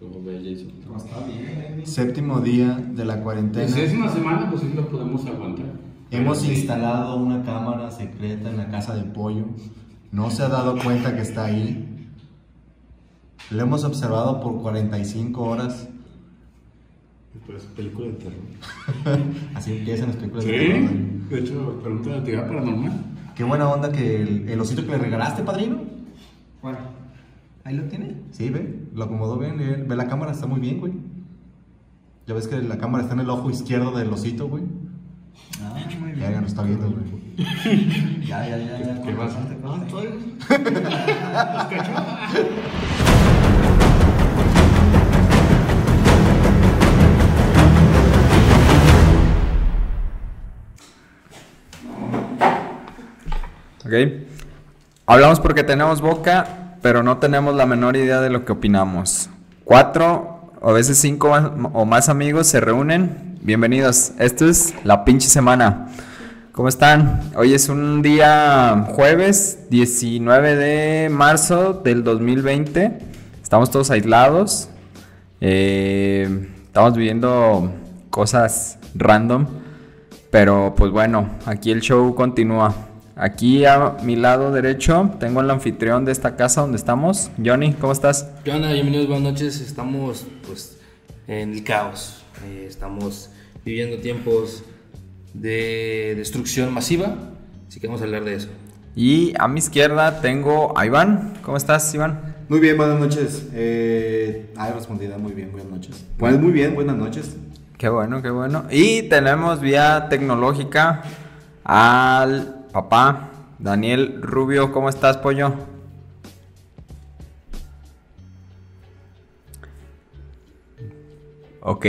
Como ve Jason. No, está bien. Séptimo día de la cuarentena. Si es una semana, pues sí lo podemos aguantar. Hemos sí. instalado una cámara secreta en la casa del pollo. No se ha dado cuenta que está ahí. Lo hemos observado por 45 horas. Pues película de terror. Así empiezan las películas Sí, de terror. de hecho, pregunta de actividad paranormal. Qué buena onda que el, el osito que le regalaste, padrino. Bueno, ahí lo tiene. Sí, ve, lo acomodó bien. eh, Ve la cámara, está muy bien, güey. Ya ves que la cámara está en el ojo izquierdo del osito, güey. Ah, muy Ya, ya no está viendo, güey. Ya, ya, ya, ya. ¿Qué pasa? Ok. Hablamos porque tenemos boca, pero no tenemos la menor idea de lo que opinamos. Cuatro o a veces cinco o más amigos se reúnen. Bienvenidos. Esto es la pinche semana. ¿Cómo están? Hoy es un día jueves 19 de marzo del 2020. Estamos todos aislados. Eh, estamos viviendo cosas random. Pero pues bueno, aquí el show continúa. Aquí a mi lado derecho tengo al anfitrión de esta casa donde estamos. Johnny, ¿cómo estás? ¿Qué onda? Bienvenidos, buenas noches. Estamos pues en el caos. Eh, estamos viviendo tiempos de destrucción masiva. Así que vamos a hablar de eso. Y a mi izquierda tengo a Iván. ¿Cómo estás, Iván? Muy bien, buenas noches. Eh, ay, respondida, muy bien, buenas noches. Pues muy bien, buenas noches. Qué bueno, qué bueno. Y tenemos vía tecnológica al papá Daniel Rubio. ¿Cómo estás, pollo? Ok.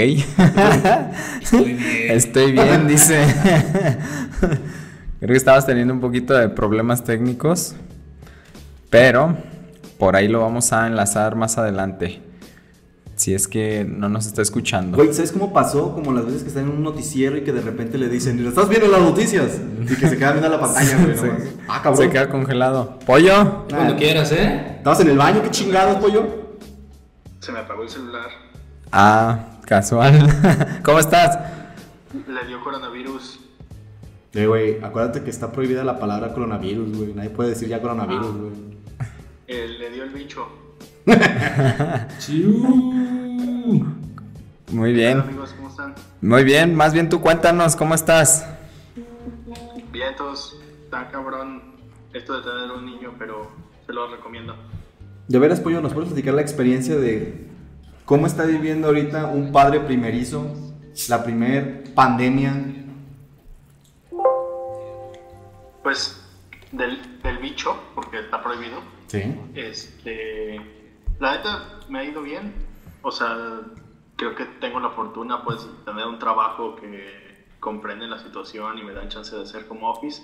Estoy bien. Estoy bien, dice. Creo que estabas teniendo un poquito de problemas técnicos, pero por ahí lo vamos a enlazar más adelante. Si es que no nos está escuchando. Güey, ¿sabes cómo pasó? Como las veces que están en un noticiero y que de repente le dicen, ¿estás viendo las noticias? Y que se queda viendo la pantalla, güey. Ah, cabrón. Se queda congelado. Pollo. Cuando quieras, ¿eh? ¿Estabas en el baño? ¿Qué chingados, pollo? Se me apagó el celular. Ah, casual. ¿Cómo estás? Le dio coronavirus. Eh, güey, acuérdate que está prohibida la palabra coronavirus, güey. Nadie puede decir ya coronavirus, güey. Eh, le dio el bicho. Muy Hola, bien. amigos, ¿cómo están? Muy bien. Más bien tú cuéntanos, ¿cómo estás? Vientos. Está cabrón esto de tener un niño, pero se lo recomiendo. De veras, pollo, ¿nos puedes platicar la experiencia de cómo está viviendo ahorita un padre primerizo, la primer pandemia? Pues del, del bicho, porque está prohibido. Sí. Este. La neta me ha ido bien. O sea, creo que tengo la fortuna, pues, de tener un trabajo que comprende la situación y me dan chance de hacer como office.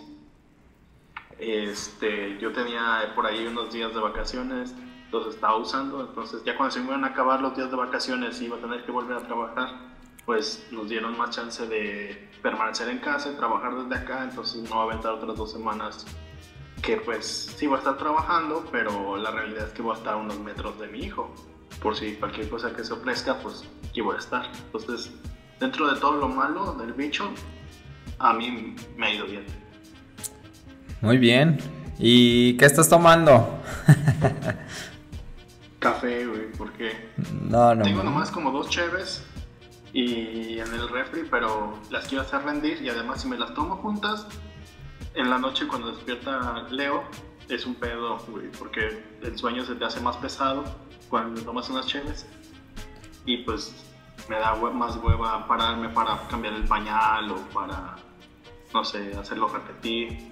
Este, yo tenía por ahí unos días de vacaciones, los estaba usando, entonces ya cuando se me iban a acabar los días de vacaciones y iba a tener que volver a trabajar, pues nos dieron más chance de permanecer en casa y trabajar desde acá, entonces no aventar otras dos semanas que pues sí voy a estar trabajando, pero la realidad es que voy a estar a unos metros de mi hijo. Por si cualquier cosa que se ofrezca, pues aquí voy a estar. Entonces, dentro de todo lo malo del bicho, a mí me ha ido bien. Muy bien. ¿Y qué estás tomando? Café, güey, porque No, no. tengo nomás como dos cheves y en el refri, pero las quiero hacer rendir y además si me las tomo juntas, en la noche cuando despierta Leo, es un pedo, güey, porque el sueño se te hace más pesado cuando tomas unas cheves y pues me da hue- más hueva pararme para cambiar el pañal o para, no sé, hacerlo repetir.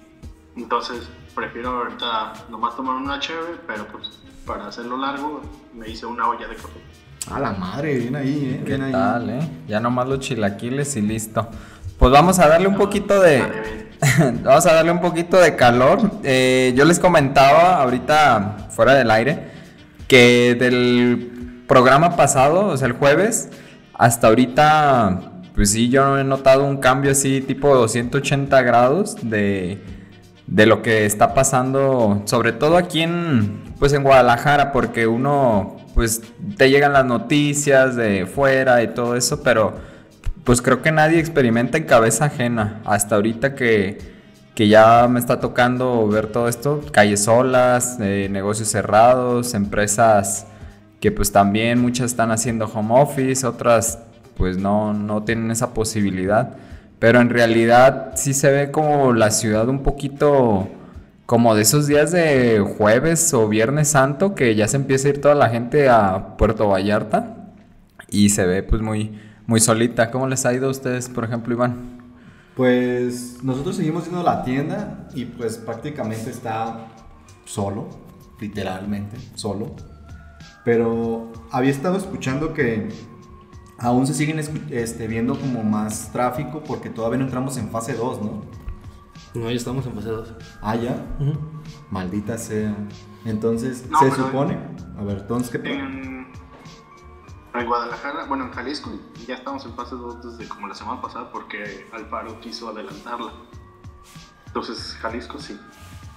Entonces prefiero ahorita nomás tomar una cheve, pero pues para hacerlo largo me hice una olla de café. A la madre, bien ahí, eh. ¿Qué Bien ahí. tal, eh? Ya nomás los chilaquiles y listo. Pues vamos a darle un poquito de... Vamos a darle un poquito de calor. Eh, yo les comentaba ahorita fuera del aire que del programa pasado, o sea, el jueves, hasta ahorita, pues sí, yo he notado un cambio así tipo 280 grados de, de lo que está pasando, sobre todo aquí en, pues en Guadalajara, porque uno pues te llegan las noticias de fuera y todo eso, pero pues creo que nadie experimenta en cabeza ajena. Hasta ahorita que, que ya me está tocando ver todo esto, calles solas, eh, negocios cerrados, empresas que pues también muchas están haciendo home office, otras pues no, no tienen esa posibilidad. Pero en realidad sí se ve como la ciudad un poquito como de esos días de jueves o viernes santo que ya se empieza a ir toda la gente a Puerto Vallarta y se ve pues muy, muy solita. ¿Cómo les ha ido a ustedes, por ejemplo, Iván? Pues nosotros seguimos yendo a la tienda y pues prácticamente está solo, literalmente solo. Pero había estado escuchando que aún se siguen este, viendo como más tráfico porque todavía no entramos en fase 2, ¿no? No, ya estamos en fase 2. Ah, ya. Maldita sea. Entonces, No, se supone. A ver, entonces, ¿qué? En, en Guadalajara, bueno, en Jalisco, ya estamos en fase 2 desde como la semana pasada porque Alfaro quiso adelantarla. Entonces, Jalisco sí,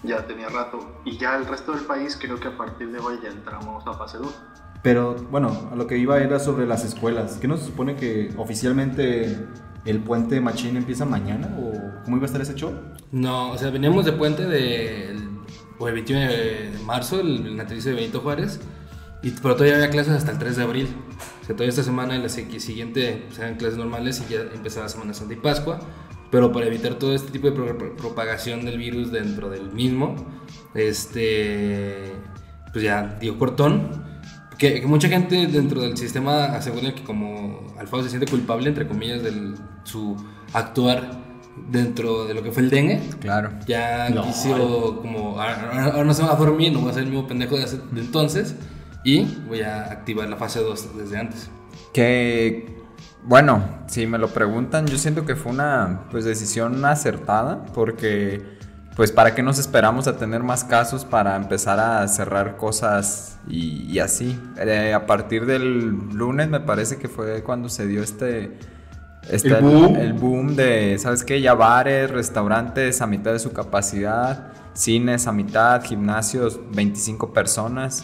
ya tenía rato. Y ya el resto del país, creo que a partir de hoy ya entramos a fase 2. Pero bueno, a lo que iba era sobre las escuelas. ¿Qué no se supone que oficialmente el puente Machín empieza mañana? ¿O cómo iba a estar ese show? No, o sea, veníamos de puente del o el 21 de marzo, el, el natalicio de Benito Juárez, y, pero todavía había clases hasta el 3 de abril. O sea, todavía esta semana y la si- siguiente pues, eran clases normales y ya empezaba Semana Santa y Pascua. Pero para evitar todo este tipo de pro- pro- propagación del virus dentro del mismo, este, pues ya dio cortón. Que, que mucha gente dentro del sistema asegura que como Alfaro se siente culpable, entre comillas, de su actuar dentro de lo que fue el dengue. Claro. Ya quiso como, ahora, ahora- ahora no se va a dormir, no voy a ser el mismo pendejo de, hace- de entonces. Y voy a activar la fase 2 desde antes. Que, bueno, si me lo preguntan, yo siento que fue una pues, decisión acertada porque, pues, ¿para qué nos esperamos a tener más casos para empezar a cerrar cosas y, y así? Eh, a partir del lunes me parece que fue cuando se dio este... este- El boom. el boom de, ¿sabes qué? Ya bares, restaurantes a mitad de su capacidad, cines a mitad, gimnasios, 25 personas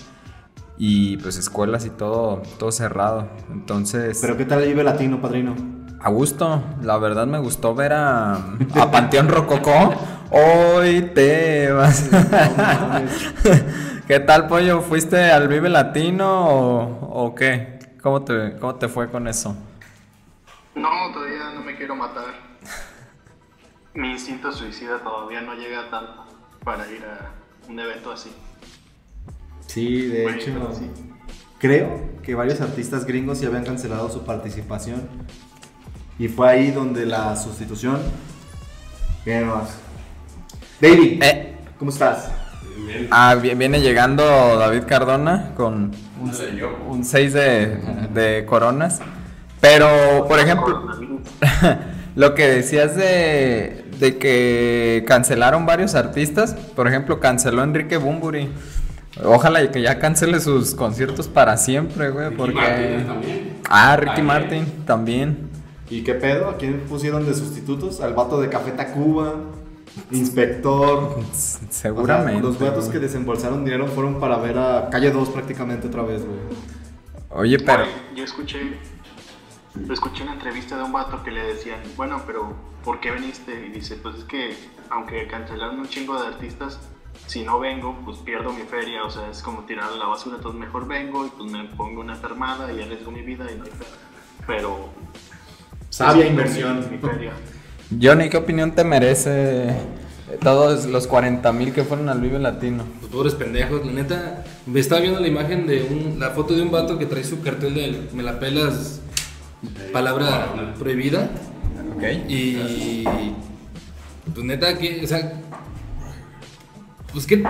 y pues escuelas y todo, todo cerrado. Entonces, Pero ¿qué tal el Vive Latino, padrino? a gusto, la verdad me gustó ver a, a Panteón Rococó. Hoy te vas. ¿Qué tal, pollo? ¿Fuiste al Vive Latino o, o qué? ¿Cómo te, ¿Cómo te fue con eso? No, todavía no me quiero matar. Mi instinto suicida todavía no llega tanto para ir a un evento así. Sí, de Bueno, hecho, sí. creo que varios artistas gringos ya habían cancelado su participación. Y fue ahí donde la sustitución. Bien, más. David, Eh, ¿cómo estás? ah, vi- viene llegando David Cardona con un, un 6 de, de coronas. Pero, por ejemplo. Lo que decías de, de que cancelaron varios artistas, por ejemplo, canceló Enrique Bumburi. Ojalá y que ya cancele sus conciertos para siempre, güey, Ricky porque... Martin también. Ah, Ricky También. Martin también. ¿Y qué pedo? ¿A quién pusieron de sustitutos? Al vato de Café Tacuba, inspector. S- O sea, Seguramente. los vatos que desembolsaron dinero fueron para ver a Calle 2 prácticamente otra vez, güey. Oye, pero... Oye, yo escuché, escuché una entrevista de un vato que le decían, bueno, pero ¿por qué viniste? Y dice, pues es que aunque cancelaron un chingo de artistas, si no vengo, pues pierdo mi feria, o sea, es como tirar a la basura, entonces mejor vengo y pues me pongo una enfermada y arriesgo mi vida y no hay feria. Pero... Sabia inversión. Mi feria. Johnny, ¿qué opinión te merece todos los 40 mil que fueron al Vive Latino? Los pobres pendejos, la neta. Me estaba viendo la imagen de un, la foto de un vato que trae su cartel de me la pelas, palabra prohibida. Ok. Y. Pues neta, que, o sea. Pues qué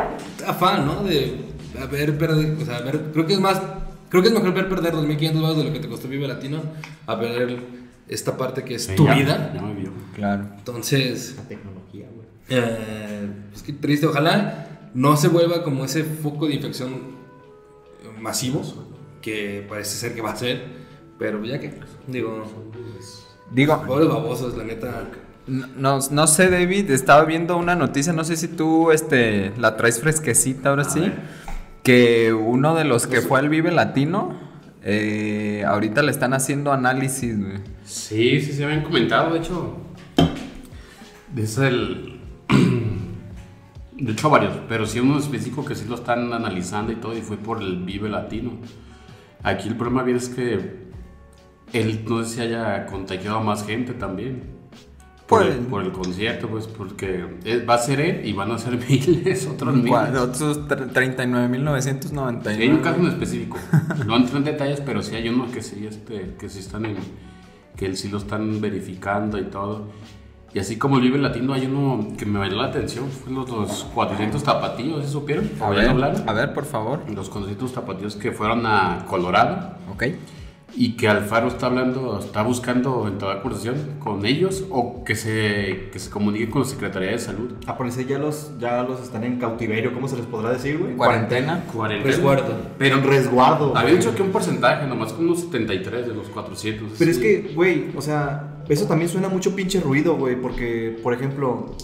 afán, ¿no? De haber perdido. O sea, haber, creo que es más. Creo que es mejor ver perder 2.500 dólares de lo que te costó Vive Latino a perder esta parte que es tu Ya, vida. Ya me vio. Claro. Entonces. Tecnología, güey. Eh, es que triste, ojalá no se vuelva como ese foco de infección masivo que parece ser que va a ser, pero ya que, digo, Digo, pobres babosos, la neta. No, no sé, David, estaba viendo una noticia, no sé si tú este, la traes fresquecita ahora sí, que uno de los que fue al Vive Latino, eh, ahorita le están haciendo análisis, güey. Sí, sí se habían comentado, de hecho. Es el. De hecho, varios, pero sí uno específico que sí lo están analizando y todo, y fue por el Vive Latino. Aquí el problema bien es que él no sé si haya contagiado a más gente también. Por, el, por el concierto, pues, porque va a ser él y van a ser miles, otros miles. Otros tre- 39.999. Sí, hay un caso en específico. No entro en detalles, pero sí hay uno que sí, este, que sí están en, que sí lo están verificando y todo. Y así como el Vive Latino, hay uno que me llamó la atención, fue los, los 400 tapatíos, ¿sí supieron? A ¿Oían ver, hablar? a ver, por favor. Los 400 tapatíos que fueron a Colorado Ok. Y que Alfaro está hablando, está buscando entablar conversación con ellos o que se, que se comunique con la Secretaría de Salud. Ah, ya los, ya los están en cautiverio, ¿cómo se les podrá decir, güey? Cuarentena. Cuarentena. Resguardo. Pero En resguardo. Había dicho que un porcentaje, nomás como unos 73 de los 400. Pero es que, güey, o sea, eso también suena mucho pinche ruido, güey, porque, por ejemplo,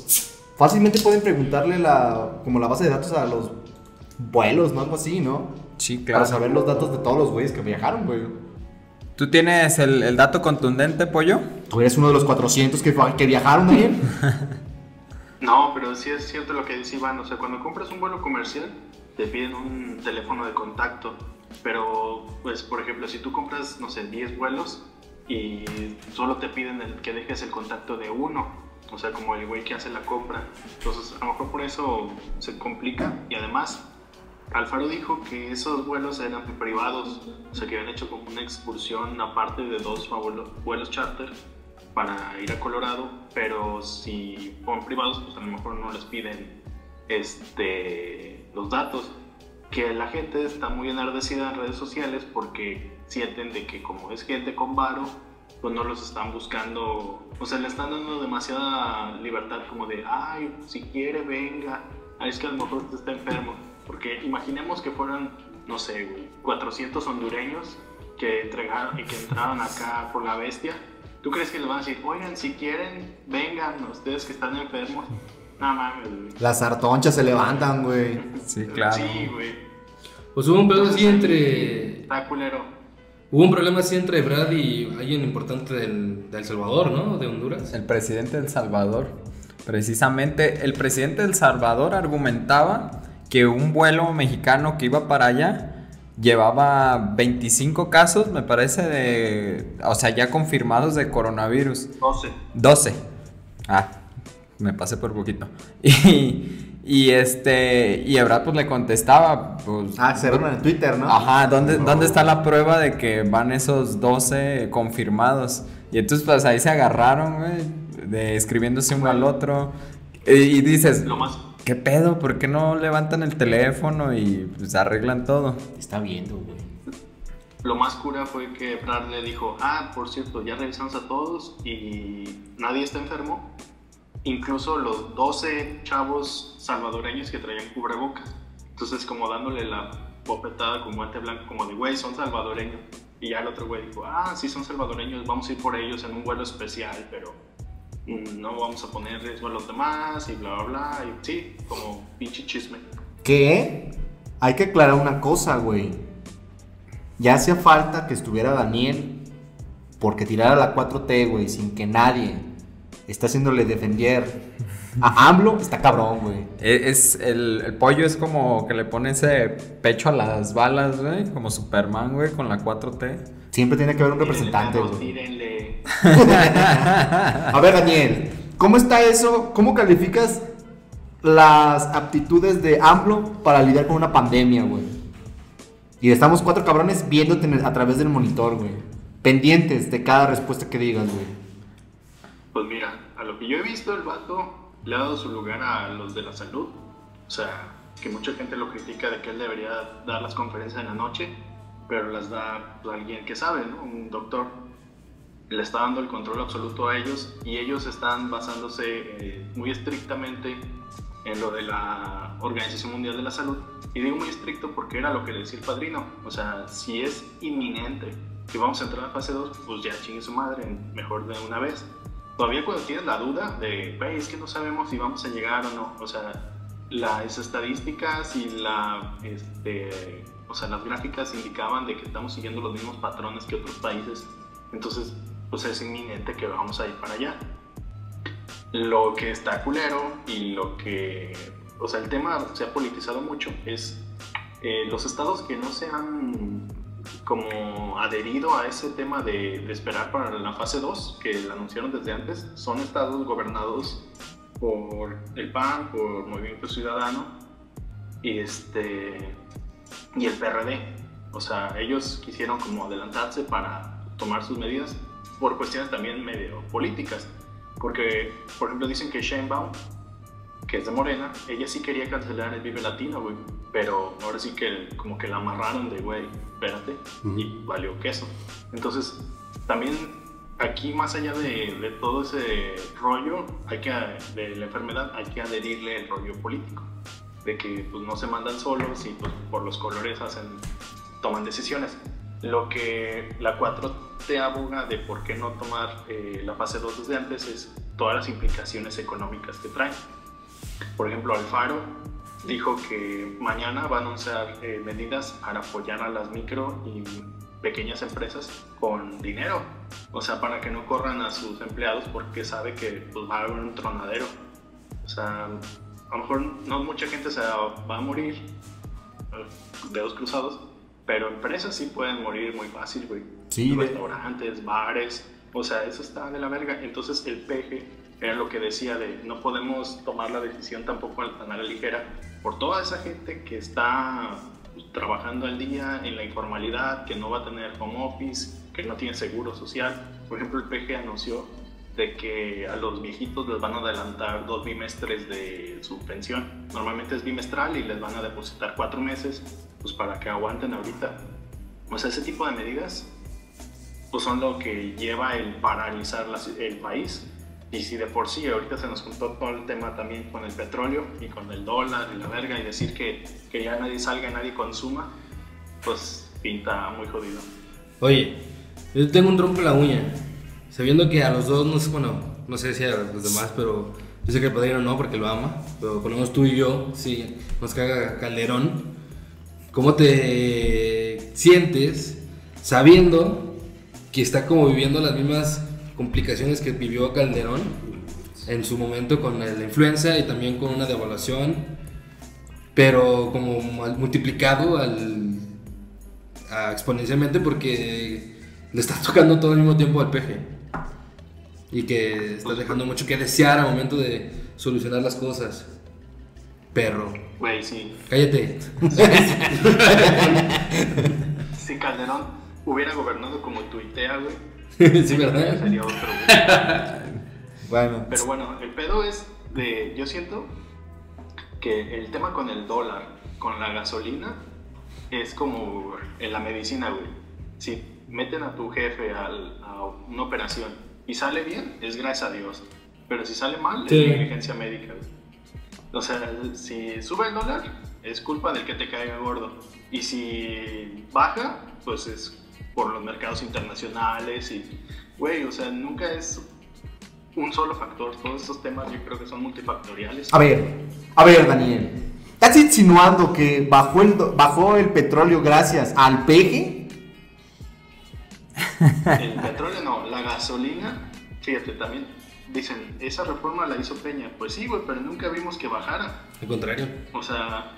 fácilmente pueden preguntarle la, como la base de datos a los vuelos, ¿no? Algo así, ¿no? Sí, claro. Para saber los datos de todos los güeyes que viajaron, güey. ¿Tú tienes el, el dato contundente, pollo? Tú eres uno de los 400 que, viajaron, Daniel. No, pero sí es cierto lo que dice Iván. O sea, cuando compras un vuelo comercial, te piden un teléfono de contacto. Pero, pues, por ejemplo, si tú compras, no sé, 10 vuelos y solo te piden el, que dejes el contacto de uno. O sea, como el güey que hace la compra. Entonces, a lo mejor por eso se complica. Y además, Alfaro dijo que esos vuelos eran privados. O sea, que habían hecho como una excursión aparte de dos vuelos, charter para ir a Colorado, pero si son privados, pues a lo mejor no les piden este, los datos. Que la gente está muy enardecida en redes sociales porque sienten de que como es gente con varo, pues no los están buscando, o sea, le están dando demasiada libertad como de, ay, si quiere, venga, ay, es que a lo mejor usted está enfermo. Porque imaginemos que fueran, no sé, güey, 400 hondureños que entregaron y que entraron acá por la bestia. ¿Tú crees que les van a decir, oigan, si quieren, vengan ustedes que están enfermos? No mames, güey. Las sartonchas se levantan, güey. Sí, claro. Sí, güey. Pues hubo un pedo así entre. Está culero. Hubo un problema así entre Brad y alguien importante del, de El Salvador, ¿no? De Honduras. El presidente del Salvador. Precisamente, el presidente del Salvador argumentaba que un vuelo mexicano que iba para allá llevaba 25 casos, me parece, de. O sea, ya confirmados de coronavirus. 12. 12. Ah, me pasé por poquito. Y, y este. Y Ebrard pues le contestaba, pues. Ah, se vieron en Twitter, ¿no? Ajá, ¿dónde, ¿dónde está la prueba de que van esos 12 confirmados? Y entonces pues ahí se agarraron, güey, de escribiéndose uno al otro. Y, y dices, Lo más, ¿qué pedo? ¿Por qué no levantan el teléfono y pues arreglan todo? Está viendo, güey. lo más cura fue que Brad le dijo, ah, por cierto, ya revisamos a todos y nadie está enfermo. Incluso los 12 chavos salvadoreños que traían cubrebocas. Entonces como dándole la bofetada con guante blanco, como de, güey, son salvadoreños. Y ya el otro güey dijo, ah, sí son salvadoreños, vamos a ir por ellos en un vuelo especial, pero no vamos a poner riesgo a los demás y bla, bla, bla. Y sí, como pinche chisme. Que hay que aclarar una cosa, güey. Ya hacía falta que estuviera Daniel porque tirara la 4T, güey, sin que nadie esté haciéndole defender a AMLO. Está cabrón, güey. E- Es, el, el pollo es como que le pone ese pecho a las balas, güey, como Superman, güey, con la 4T. Siempre tiene que haber un representante, Tírenle, güey. A ver, Daniel, ¿cómo está eso? ¿Cómo calificas las aptitudes de AMLO para lidiar con una pandemia, güey? Y estamos cuatro cabrones viéndote a través del monitor, güey. Pendientes de cada respuesta que digas, güey. Pues mira, a lo que yo he visto, el vato le ha dado su lugar a los de la salud. O sea, que mucha gente lo critica de que él debería dar las conferencias en la noche, pero las da pues, alguien que sabe, ¿no? Un doctor. Le está dando el control absoluto a ellos y ellos están basándose eh, muy estrictamente en lo de la Organización Mundial de la Salud. Y digo muy estricto porque era lo que le decía el padrino. O sea, si es inminente que vamos a entrar a fase 2, pues ya chingue su madre, mejor de una vez. Todavía cuando tienes la duda de, güey, es que no sabemos si vamos a llegar o no. O sea, las estadísticas y la, este, o sea, las gráficas indicaban de que estamos siguiendo los mismos patrones que otros países. Entonces, pues es inminente que vamos a ir para allá. Lo que está culero y lo que, o sea, el tema se ha politizado mucho es eh, los estados que no se han como adherido a ese tema de, de esperar para la fase 2, que la anunciaron desde antes, son estados gobernados por el PAN, por Movimiento Ciudadano y, este, y el PRD. O sea, ellos quisieron como adelantarse para tomar sus medidas por cuestiones también medio políticas. Porque, por ejemplo, dicen que Sheinbaum, que es de Morena, ella sí quería cancelar el Vive Latino, güey. Pero ahora sí que como que la amarraron de, güey, espérate, y valió queso. Entonces, también aquí más allá de, de todo ese rollo hay que, de la enfermedad, hay que adherirle el rollo político. De que pues, no se mandan solos y pues, por los colores hacen, toman decisiones. Lo que la 4T aboga de por qué no tomar eh, la fase 2 desde antes es todas las implicaciones económicas que trae. Por ejemplo, Alfaro dijo que mañana va a anunciar eh, medidas para apoyar a las micro y pequeñas empresas con dinero. O sea, para que no corran a sus empleados porque sabe que pues, va a haber un tronadero. O sea, a lo mejor no mucha gente se va a morir, eh, dedos cruzados, pero empresas sí pueden morir muy fácil, güey. Sí, Restaurantes, bares, o sea, eso está de la verga. Entonces el peje era lo que decía de no podemos tomar la decisión tampoco tan a la ligera por toda esa gente que está pues, trabajando al día en la informalidad, que no va a tener home office, que no tiene seguro social. Por ejemplo, el PG anunció de que a los viejitos les van a adelantar dos bimestres de su pensión. Normalmente es bimestral y les van a depositar cuatro meses pues para que aguanten ahorita. O sea, ese tipo de medidas pues son lo que lleva el paralizar el país. Y si de por sí ahorita se nos juntó todo el tema también con el petróleo y con el dólar y la verga y decir que, que ya nadie salga, nadie consuma, pues pinta muy jodido. Oye, yo tengo un rompo en la uña. Sabiendo que a los dos, no sé, bueno, no sé si a los demás, pero yo sé que el padrino no porque lo ama. Pero menos tú y yo, sí, nos caga Calderón. ¿Cómo te sientes sabiendo que está como viviendo las mismas complicaciones que vivió Calderón en su momento con la influenza y también con una devaluación, pero como multiplicado al, exponencialmente porque le está tocando todo al mismo tiempo al peje. Y que está dejando mucho que desear al momento de solucionar las cosas. Perro. Güey, sí. Cállate. Si Calderón hubiera gobernado como tuitea, güey, sí, ¿verdad? sería otro, güey. Bueno, Pero bueno, el pedo es de. Yo siento que el tema con el dólar, con la gasolina, es como en la medicina, güey. Si meten a tu jefe al- a una operación y sale bien, es gracias a Dios. Pero si sale mal, Sí. es negligencia médica, güey. O sea, si sube el dólar, es culpa del que te caiga gordo. Y si baja, pues es por los mercados internacionales y, güey, o sea, nunca es un solo factor. Todos estos temas yo creo que son multifactoriales. a ver, a ver, Daniel. ¿Estás insinuando que bajó el, bajó el petróleo gracias al peje? El petróleo no, la gasolina, fíjate también. Dicen, esa reforma la hizo Peña. Pues sí, güey, pero nunca vimos que bajara. Al contrario. O sea,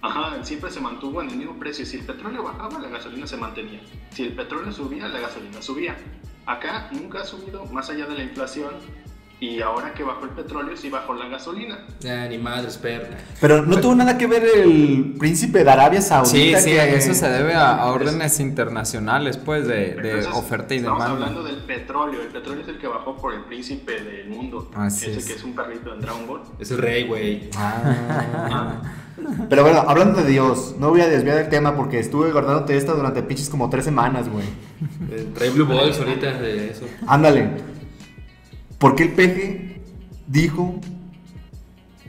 ajá, siempre se mantuvo en el mismo precio. Si el petróleo bajaba, la gasolina se mantenía. Si el petróleo subía, la gasolina subía. Acá nunca ha subido más allá de la inflación. Y ahora que bajó el petróleo, sí bajó la gasolina. Ah, ni madres, perro. Pero no tuvo nada que ver el príncipe de Arabia Sí, Saudita. sí, que- eso se debe a, a órdenes internacionales, pues, de, de Entonces, oferta y estamos demanda. hablando del petróleo. El petróleo es el que bajó por el príncipe del mundo. Así ese es. que es un perrito en Dragon Ball. Es el rey, güey. Ah. Pero bueno, hablando de Dios, no voy a desviar el tema porque estuve guardándote esta durante pinches como tres semanas, güey. Eh, Trae Blue Balls ahorita de eso. Ándale. ¿Por qué el peje dijo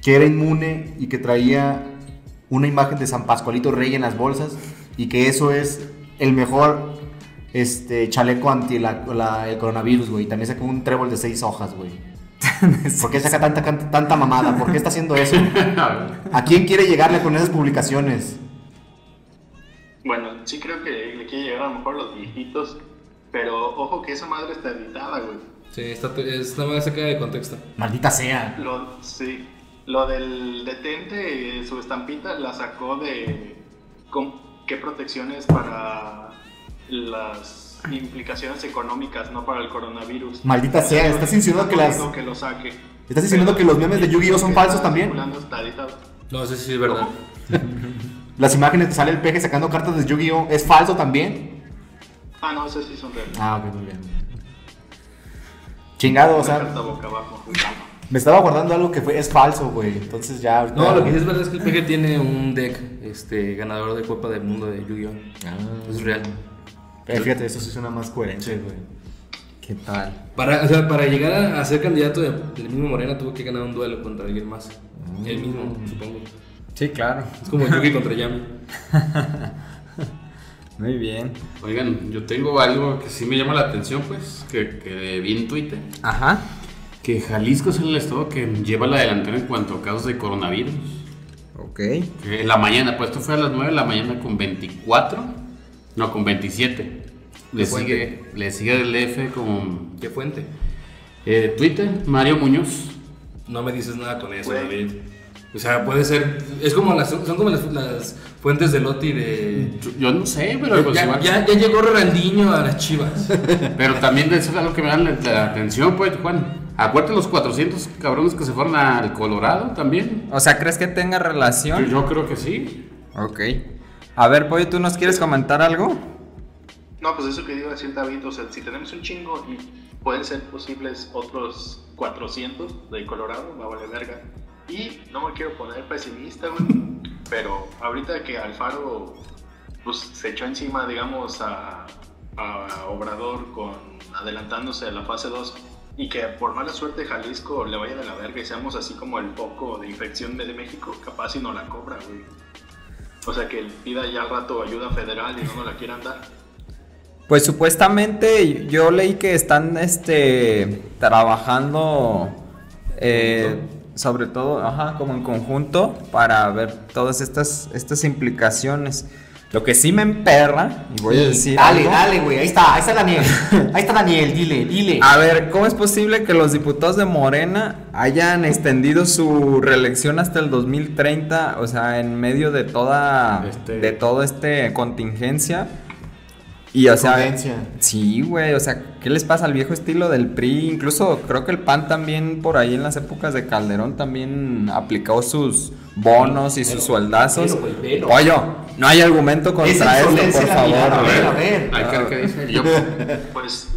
que era inmune y que traía una imagen de San Pascualito Rey en las bolsas y que eso es el mejor este, chaleco anti la- la- el coronavirus, güey? También sacó un trébol de seis hojas, güey. ¿Por qué saca tanta, tanta, tanta mamada? ¿Por qué está haciendo eso? ¿A quién quiere llegarle con esas publicaciones? Bueno, sí creo que le quiere llegar a lo mejor a los viejitos, pero ojo que esa madre está editada, güey. Sí, está, está más sacada de contexto. Maldita sea. Lo, sí, lo del detente, su estampita la sacó de con qué protecciones para las implicaciones económicas, no para el coronavirus. Maldita sea, ¿estás insinuando que las- que lo saque. ¿Estás diciendo que los memes de Yu-Gi-Oh son falsos también? No, sí, sí, es verdad. Las imágenes que sale el peje sacando cartas de Yu-Gi-Oh! ¿Es falso también? Ah, no, esas sí son reales. Ah, ok, muy bien. Chingado, o sea, carta boca abajo. me estaba guardando algo que fue, es falso, güey. Entonces ya ahorita... No, lo que sí es verdad es que el PG tiene un deck este, ganador de Copa del Mundo de Yu-Gi-Oh! Ah. Es real. Eh, fíjate, eso sí suena más coherente, güey. ¿Qué tal? Para, o sea, para llegar a, a ser candidato de- del mismo Morena tuvo que ganar un duelo contra alguien más. Él mismo, supongo. Sí, claro. Es como Yugi contra Yami. Muy bien. Oigan, yo tengo algo que sí me llama la atención, pues, que, que vi en Twitter. Ajá. Que Jalisco es el estado que lleva la delantera en cuanto a casos de coronavirus. Ok. Que en la mañana, pues esto fue a las 9 de la mañana con 24. No, con 27. Le ¿Qué sigue, le sigue el F con ¿Qué fuente? eh, Twitter, Mario Muñoz. No me dices nada con eso. David. O sea, puede ser. Es como las, son como las, las fuentes de Loti de. Yo, no sé, pero pues ya, igual- ya, ya llegó Ronaldinho a las chivas. Pero también eso es algo que me da la, la atención, pues, Juan. Acuérdate los 400 cabrones que se fueron al Colorado también. O sea, ¿crees que tenga relación? yo creo que sí. Ok. A ver, Pollo, ¿tú nos quieres comentar algo? No, pues eso que a decir David, o sea, si tenemos un chingo y pueden ser posibles otros 400 de Colorado, va a valer verga. Y no me quiero poner pesimista, güey, pero ahorita que Alfaro pues, se echó encima, digamos, a, a Obrador con adelantándose a la fase 2 y que por mala suerte Jalisco le vaya de la verga y seamos así como el foco de infección de México, capaz y no la cobra, güey. O sea, que pida ya al rato ayuda federal y no nos la quieran dar. Pues supuestamente yo leí que están este trabajando eh, sobre todo, ajá, como en conjunto para ver todas estas estas implicaciones. Lo que sí me emperra y voy a decir Dale, algo. dale, güey. Ahí está, ahí está Daniel. Ahí está Daniel, dile, dile. A ver, ¿cómo es posible que los diputados de Morena hayan extendido su reelección hasta el 2030? O sea, en medio de toda Este- de todo este contingencia. Y o sea, sí, güey, o sea, ¿qué les pasa al viejo estilo del PRI? Incluso creo que el PAN también por ahí en las épocas de Calderón también aplicó sus bonos y sus sueldazos. Pero. Oye, no hay argumento contra insolencia por favor. a ver, a ver. Hay que dice. Yo, Pues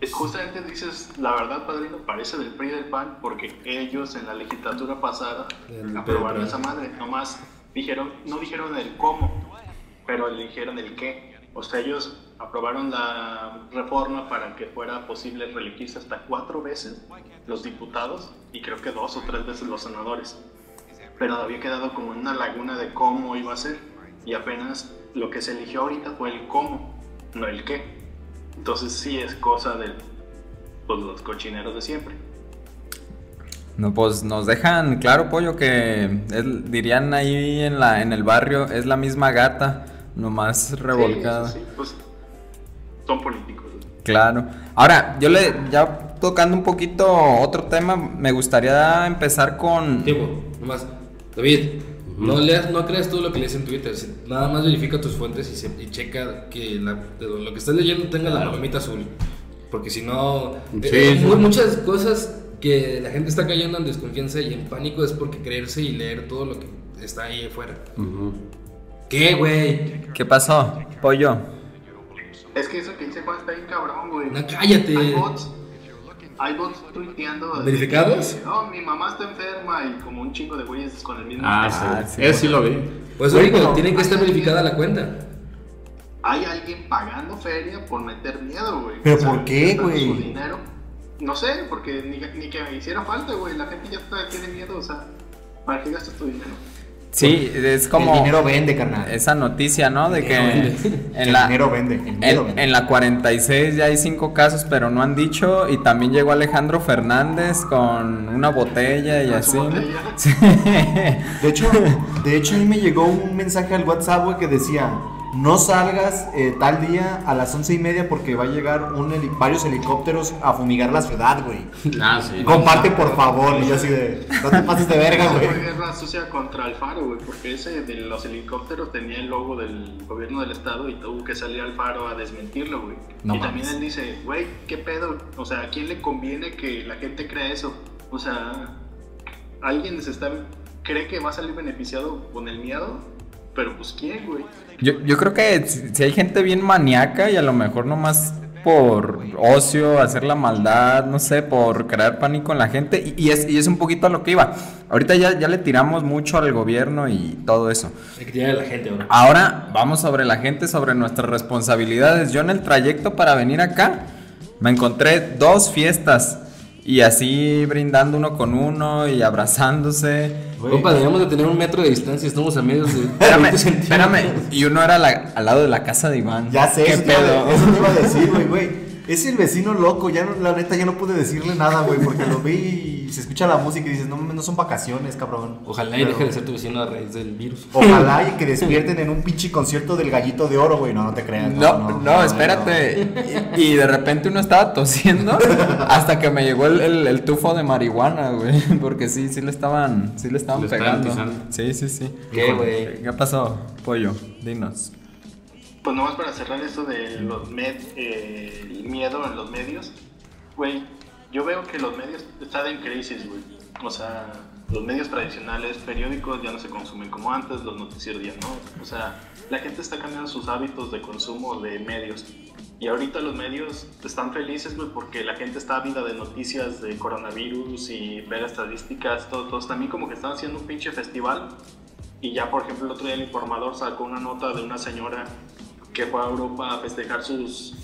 eh, justamente dices, la verdad, padrino, parece del PRI del PAN, porque ellos en la legislatura pasada El aprobaron esa madre, nomás dijeron, no dijeron el cómo, pero le dijeron el qué. O sea, ellos aprobaron la reforma para que fuera posible reelegirse hasta cuatro veces los diputados y creo que dos o tres veces los senadores. Pero había quedado como una laguna de cómo iba a ser y apenas lo que se eligió ahorita fue el cómo, no el qué. Entonces sí es cosa de pues, los cochineros de siempre. No, pues nos dejan claro, pollo, que dirían ahí en la en el barrio, es la misma gata, nomás revolcada. Sí, sí, pues son políticos. Claro. Ahora, yo le, ya tocando un poquito otro tema, me gustaría empezar con... Tiempo, nomás. David, no, leas, no creas todo lo que lees en Twitter. Nada más verifica tus fuentes y, se- y checa que la- lo que estás leyendo tenga la palomita azul. Porque si no. Sí, eh, sí. mu- Muchas cosas que la gente está cayendo en desconfianza y en pánico es porque creerse y leer todo lo que está ahí afuera. ¿Qué, güey? ¿Qué pasó, pollo? Es que eso que dice Juan está bien cabrón, güey. No, cállate. Hay bots, hay bots tuiteando. de ¿Verificados? Oh, mi mamá está enferma y como un chingo de güeyes con el mismo. Ah, texto. sí. Ese sí lo vi. Pues eso digo, tiene que estar verificada la cuenta. Hay alguien pagando feria por meter miedo, güey. ¿Pero O sea, por qué, güey? su dinero. No sé, porque ni, ni que me hiciera falta, güey. La gente ya está- tiene miedo, o sea, ¿para qué gastas tu dinero? Sí, es como El dinero vende, carnal. esa noticia, ¿no? De que en el la, dinero vende. El dinero en, vende. en la 46 ya hay cinco casos, pero no han dicho. Y también llegó Alejandro Fernández con una botella y así. botella. Sí. De hecho, de hecho, a mí me llegó un mensaje al WhatsApp, güey, que decía: No salgas eh, tal día a las once y media porque va a llegar un heli- varios helicópteros a fumigar la ciudad, güey. Ah, sí. Comparte, por favor. Y yo así de: No te pases de verga, Fue güey. guerra sucia contra Alfaro, güey, porque ese de los helicópteros tenía el logo del gobierno del estado y tuvo que salir Alfaro a desmentirlo, güey. No y también él dice, güey, ¿qué pedo? O sea, ¿a quién le conviene que la gente crea eso? O sea, alguien se está, cree que va a salir beneficiado con el miedo, pero pues ¿quién, güey? Yo, yo creo que si, hay gente bien maníaca y a lo mejor nomás por ocio, hacer la maldad, no sé, por crear pánico en la gente. Y, y es, y es un poquito a lo que iba. Ahorita ya, ya le tiramos mucho al gobierno y todo eso. Hay que tirar a la gente ahora. Ahora vamos sobre la gente, sobre nuestras responsabilidades. Yo en el trayecto para venir acá me encontré dos fiestas y así brindando uno con uno y abrazándose. Compa, deberíamos de tener un metro de distancia, estamos a medios de Espérame, 20 centímetros. espérame. Y uno era la- al lado de la casa de Iván. Ya sé, ¿Qué eso te, iba, pedo? a- eso te iba a decir, güey, güey. Es el vecino loco, ya no, la neta ya no pude decirle nada, güey, porque lo vi y se escucha la música y dices, no, no son vacaciones, cabrón. Ojalá y Pero- deje de ser tu vecino a raíz del virus. Ojalá y que despierten en un pinche concierto del gallito de oro, güey. No, no te creas. No, no, espérate. Y, y de repente uno estaba tosiendo hasta que me llegó el, el- el tufo de marihuana, güey. Porque sí, sí le estaban, sí le estaban Le pegando. Sí, sí, sí. ¿Qué, güey? ¿Qué pasó, pollo? Dinos. Pues nomás para cerrar esto de los med, eh, el miedo en los medios, güey, yo veo que los medios están en crisis, güey. O sea, los medios tradicionales, periódicos ya no se consumen como antes, los noticieros ya no. O sea, la gente está cambiando sus hábitos de consumo de medios. Y ahorita los medios están felices, güey, porque la gente está ávida de noticias de coronavirus y ver estadísticas, todo, todos también como que están haciendo un pinche festival y ya, por ejemplo, el otro día el informador sacó una nota de una señora que fue a Europa a festejar sus,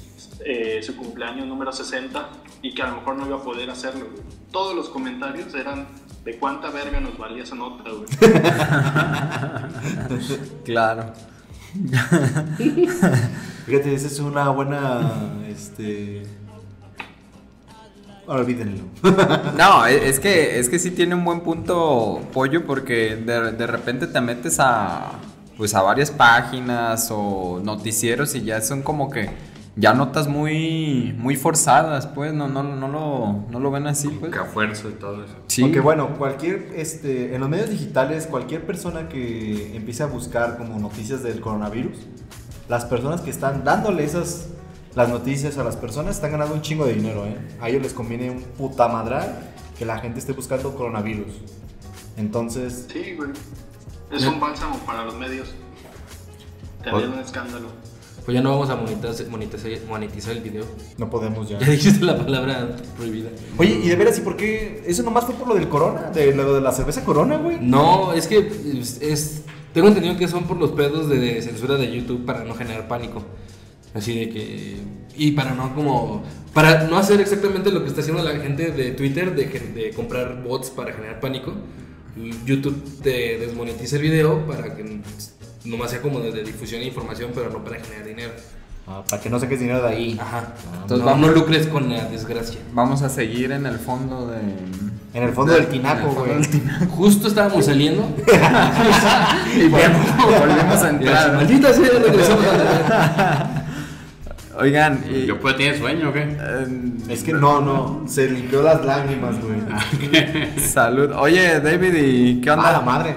eh, su cumpleaños número 60 y que a lo mejor no iba a poder hacerlo. güey. Todos los comentarios eran de cuánta verga nos valía esa nota, güey. Claro. Fíjate, esa es una buena. Este. Ahora olvídenlo. No, e- es que, es que sí tiene un buen punto pollo porque de, de repente te metes a pues a varias páginas o noticieros y ya son como que ya notas muy muy forzadas, pues no no no lo no lo ven así, pues. Que a fuerza y todo eso. Sí. Porque bueno, cualquier, este, en los medios digitales, cualquier persona que empiece a buscar como noticias del coronavirus, las personas que están dándole esas, las noticias a las personas están ganando un chingo de dinero, ¿eh? A ellos les conviene un puta madral que la gente esté buscando coronavirus. Entonces, Sí, güey. Es un bálsamo para los medios. Tener un escándalo. Pues ya no vamos a monetizar, monetizar, monetizar el video. no podemos ya. Ya dijiste la palabra prohibida. Oye, y de veras, ¿y por qué? ¿Eso nomás fue por lo del corona? ¿De lo de la cerveza corona, güey? No, es que es, es- tengo entendido que son por los pedos de, de censura de YouTube para no generar pánico. Así de que y para no como para no hacer exactamente lo que está haciendo la gente de Twitter de, de comprar bots para generar pánico. YouTube te desmonetiza el video para que nomás sea como de, de difusión e información, pero no para generar dinero. Ah, para que no saques dinero de ahí. Ajá. Entonces no, vamos- no lucres con la desgracia. Vamos a seguir en el fondo de En el fondo del tinaco, güey. Justo estábamos saliendo. y volvemos, volvemos a entrar. Maldita sea, regresamos a Oigan, y, ¿Yo puedo tener sueño o qué? eh, Es que no, no, se limpió las lágrimas, güey. salud. Oye, David, ¿y qué A la onda? madre.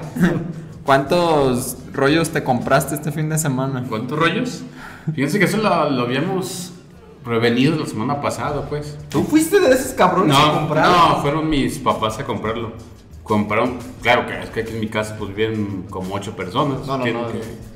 ¿Cuántos rollos te compraste este fin de semana? ¿Cuántos rollos? Fíjense que eso lo, lo habíamos prevenido la semana pasada, pues. ¿Tú fuiste de esos cabrones a No, comprar? no, fueron mis papás a comprarlo. Compraron, claro que es que aquí en mi casa pues viven como ocho personas. No, no, no. que-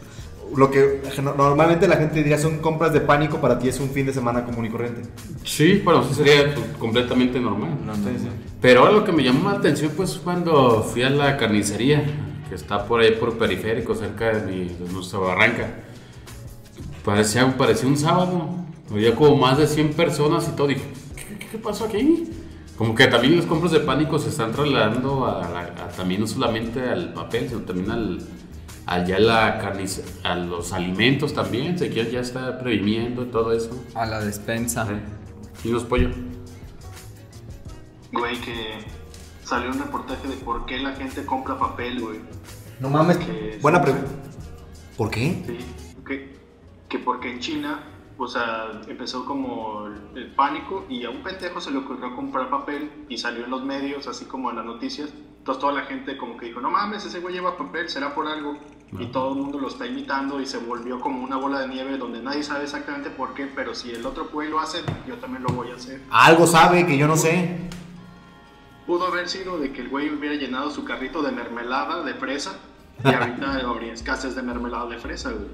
Lo que no- normalmente la gente diría son compras de pánico, para ti es un fin de semana común y corriente. Sí, bueno, sí sería pues, completamente normal. Sí, sí. Pero ahora lo que me llamó la atención pues cuando fui a la carnicería, que está por ahí por periférico, cerca de, mi, de nuestra barranca. Parecía, parecía un sábado, había como más de 100 personas y todo. Dije, ¿qué, qué- qué pasó aquí? Como que también las compras de pánico se están trasladando a, también no solamente al papel, sino también al, al ya la carnice, a los alimentos también. Se quiere ya está previniendo y todo eso. A la despensa. Y los pollo. Güey, que salió un reportaje de por qué la gente compra papel, güey. No mames. Que- Buena pregunta. ¿Por qué? Sí, que, que porque en China, o sea, empezó como el, el pánico y a un pendejo se le ocurrió comprar papel y salió en los medios, así como en las noticias. Entonces toda la gente como que dijo, no mames, ese güey lleva papel, será por algo. Y todo el mundo lo está imitando y se volvió como una bola de nieve donde nadie sabe exactamente por qué, pero si el otro güey lo hace, yo también lo voy a hacer. Algo sabe que yo no sé. Pudo haber sido de que el güey hubiera llenado su carrito de mermelada de fresa y ahorita habría escasez de mermelada de fresa, güey.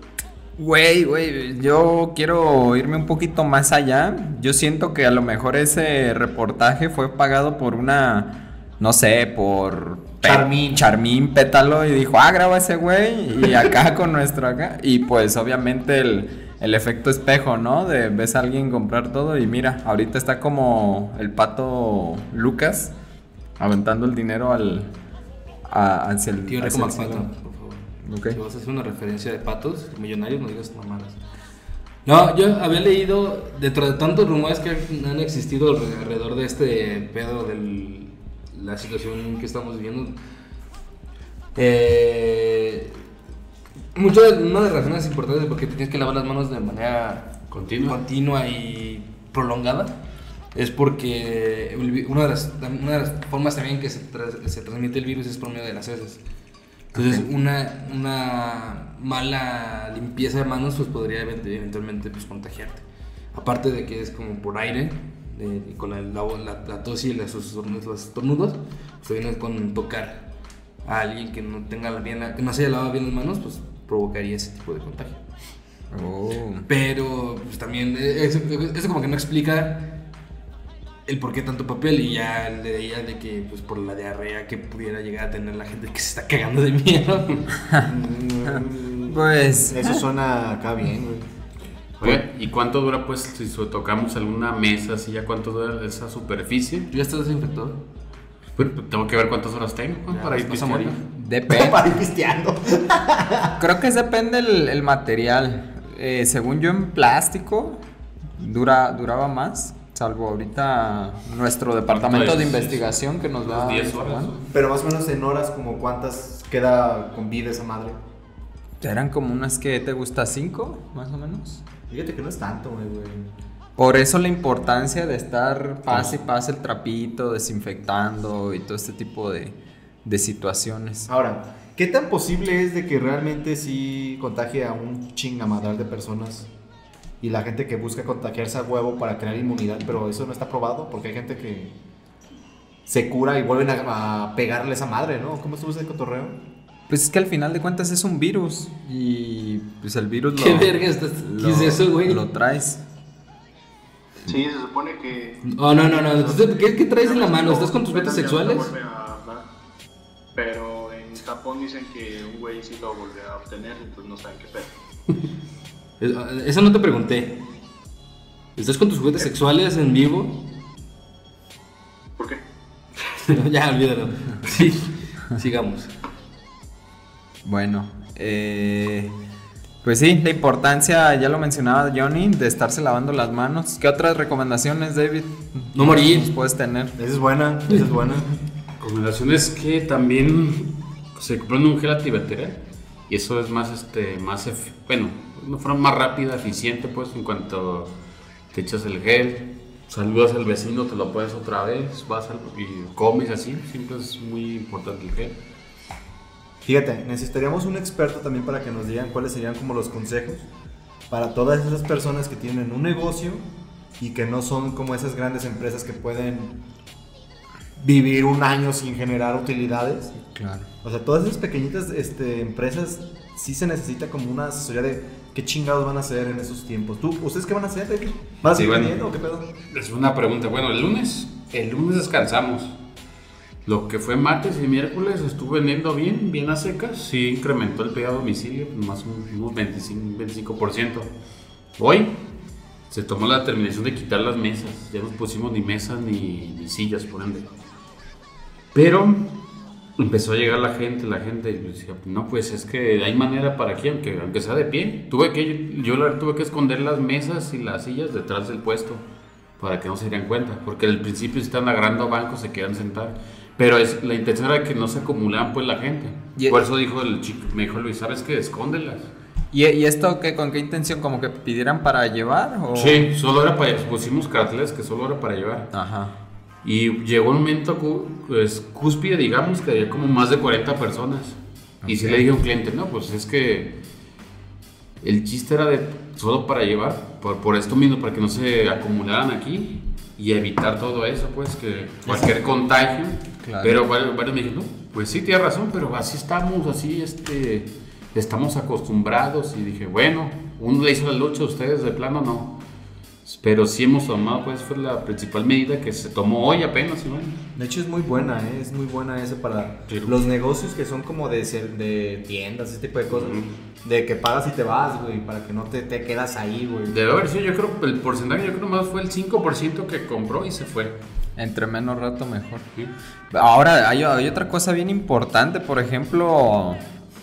Güey, güey, yo quiero irme un poquito más allá. Yo siento que a lo mejor ese reportaje fue pagado por una, no sé, por Charmín. Charmín Pétalo y dijo, ah, graba ese güey y acá con nuestro acá. Y pues obviamente el, el efecto espejo, ¿no? De ves a alguien comprar todo y mira, ahorita está como el pato Lucas aventando el dinero al... a- hacia el, Tío hacia Rico el por favor. Ok. Si vas a hacer una referencia de patos, millonarios, no digas mamadas. No, yo había leído, dentro de tantos rumores que han existido alrededor de este pedo de la situación que estamos viviendo, eh, mucho de- una de las razones importantes de por qué te tienes que lavar las manos de manera Continua. continua y prolongada es porque el una de las, una de las formas también que se, tras- se transmite el virus es por medio de las heces. Entonces, una, una mala limpieza de manos pues podría event- eventualmente pues, contagiarte. Aparte de que es como por aire, de- con la, la, la- tos y los, los estornudos, pues viene con tocar a alguien que no tenga bien, la- que no se haya lavado bien las manos, pues provocaría ese tipo de contagio. Oh. Pero pues también eh, eso, eso como que no explica el por qué tanto papel y ya leía de que pues por la diarrea que pudiera llegar a tener la gente que se está cagando de miedo. Pues... Eso suena acá bien, güey. Oye, ¿y cuánto dura pues si tocamos alguna mesa así ya cuánto dura esa superficie? ¿Tú ya estás desinfectado? Pues, tengo que ver cuántas horas tengo. Ya, para ir pisteando. morir. Depende. Para ir pisteando. Creo que depende el, el material. Eh, según yo en plástico dura, duraba más. Salvo ahorita nuestro departamento es? de investigación que nos va 10 horas. Pero más o menos en horas, como cuántas queda con vida esa madre. Eran como unas que te gusta cinco, más o menos. Fíjate que no es tanto, güey, güey. Por eso la importancia de estar pase y pase el trapito, desinfectando y todo este tipo de, de situaciones. Ahora, ¿qué tan posible es de que realmente sí contagie a un chingamadral de personas? Y la gente que busca contagiarse a huevo para crear inmunidad, pero eso no está probado porque hay gente que se cura y vuelven a, a pegarle esa madre, ¿no? ¿Cómo estuvo ese cotorreo? Pues es que al final de cuentas es un virus y pues el virus ¿Qué lo, verga estás- qué es eso, güey? lo traes. Sí, se supone que... Oh, no, no, no. Entonces, ¿qué, qué traes en la mano? ¿Estás con tus lo sexuales? Pero en Japón dicen que un güey sí lo volvió a obtener, entonces no saben qué pedo. Eh, Eso no te pregunté. ¿Estás con tus juguetes sexuales en vivo? ¿Por qué? ya, olvídalo. Sí, sigamos. Bueno, eh, pues sí, la importancia, ya lo mencionaba Johnny, de estarse lavando las manos. ¿Qué otras recomendaciones, David? No morir. puedes tener? Esa es buena, esa es buena. Recomendaciones que también se compran un gel antibacterial y eso es más este más bueno, una forma más rápida, eficiente pues en cuanto te echas el gel, saludas al vecino, te lo pones otra vez, vas al- y comes así, siempre es muy importante el gel. Fíjate, necesitaríamos un experto también para que nos digan cuáles serían como los consejos para todas esas personas que tienen un negocio y que no son como esas grandes empresas que pueden vivir un año sin generar utilidades. Claro. O sea, todas esas pequeñitas este, empresas sí se necesita como una asesoría de qué chingados van a hacer en esos tiempos. ¿Tú, ¿Ustedes qué van a hacer, David? ¿Van a Sí, bueno. vendiendo o qué pedo? Es una pregunta, bueno, el lunes, el lunes descansamos. Lo que fue martes y miércoles estuvo vendiendo bien, bien a secas, sí incrementó el pedido a domicilio, más un- 25, 25%. Hoy se tomó la determinación de quitar las mesas. Ya no pusimos ni mesas ni, ni sillas, por ende. Pero empezó a llegar la gente, la gente y decía, no, pues es que hay manera para que, aunque, aunque sea de pie. Tuve que, yo la- tuve que esconder las mesas y las sillas detrás del puesto para que no se dieran cuenta, porque al principio si están agarrando bancos se quedan sentados. Pero es, la intención era que no se acumularan pues la gente. Y- Por eso dijo el chico, me dijo Luis, ¿sabes qué? Escóndelas. ¿Y, y esto qué, con qué intención? ¿Como que pidieran para llevar? O... Sí, solo era para, pusimos carteles que solo era para llevar. Ajá. Y llegó un momento pues, cúspide, digamos, que había como más de 40 personas. Y si le dije a un cliente, no, pues es que el chiste era de solo para llevar, por, por esto mismo, para que no se acumularan aquí y evitar todo eso, pues, que cualquier contagio. Claro. Pero varios, varios me dijeron, no, pues sí, tienes razón, pero así estamos, así, este, estamos acostumbrados. Y dije, bueno, uno le hizo la lucha, ustedes de plano no. Pero sí hemos tomado, pues fue la principal medida que se tomó hoy apenas, ¿no? De hecho es muy buena, ¿eh? es muy buena eso para Sí. los negocios que son como de, ser- de tiendas, ese tipo de cosas. De que pagas y te vas, güey, para que no te, te quedas ahí, güey. Debe haber sido, yo creo, el porcentaje, yo creo más fue el 5% que compró y se fue. Entre menos rato mejor. ¿sí? Ahora, hay, hay otra cosa bien importante, por ejemplo,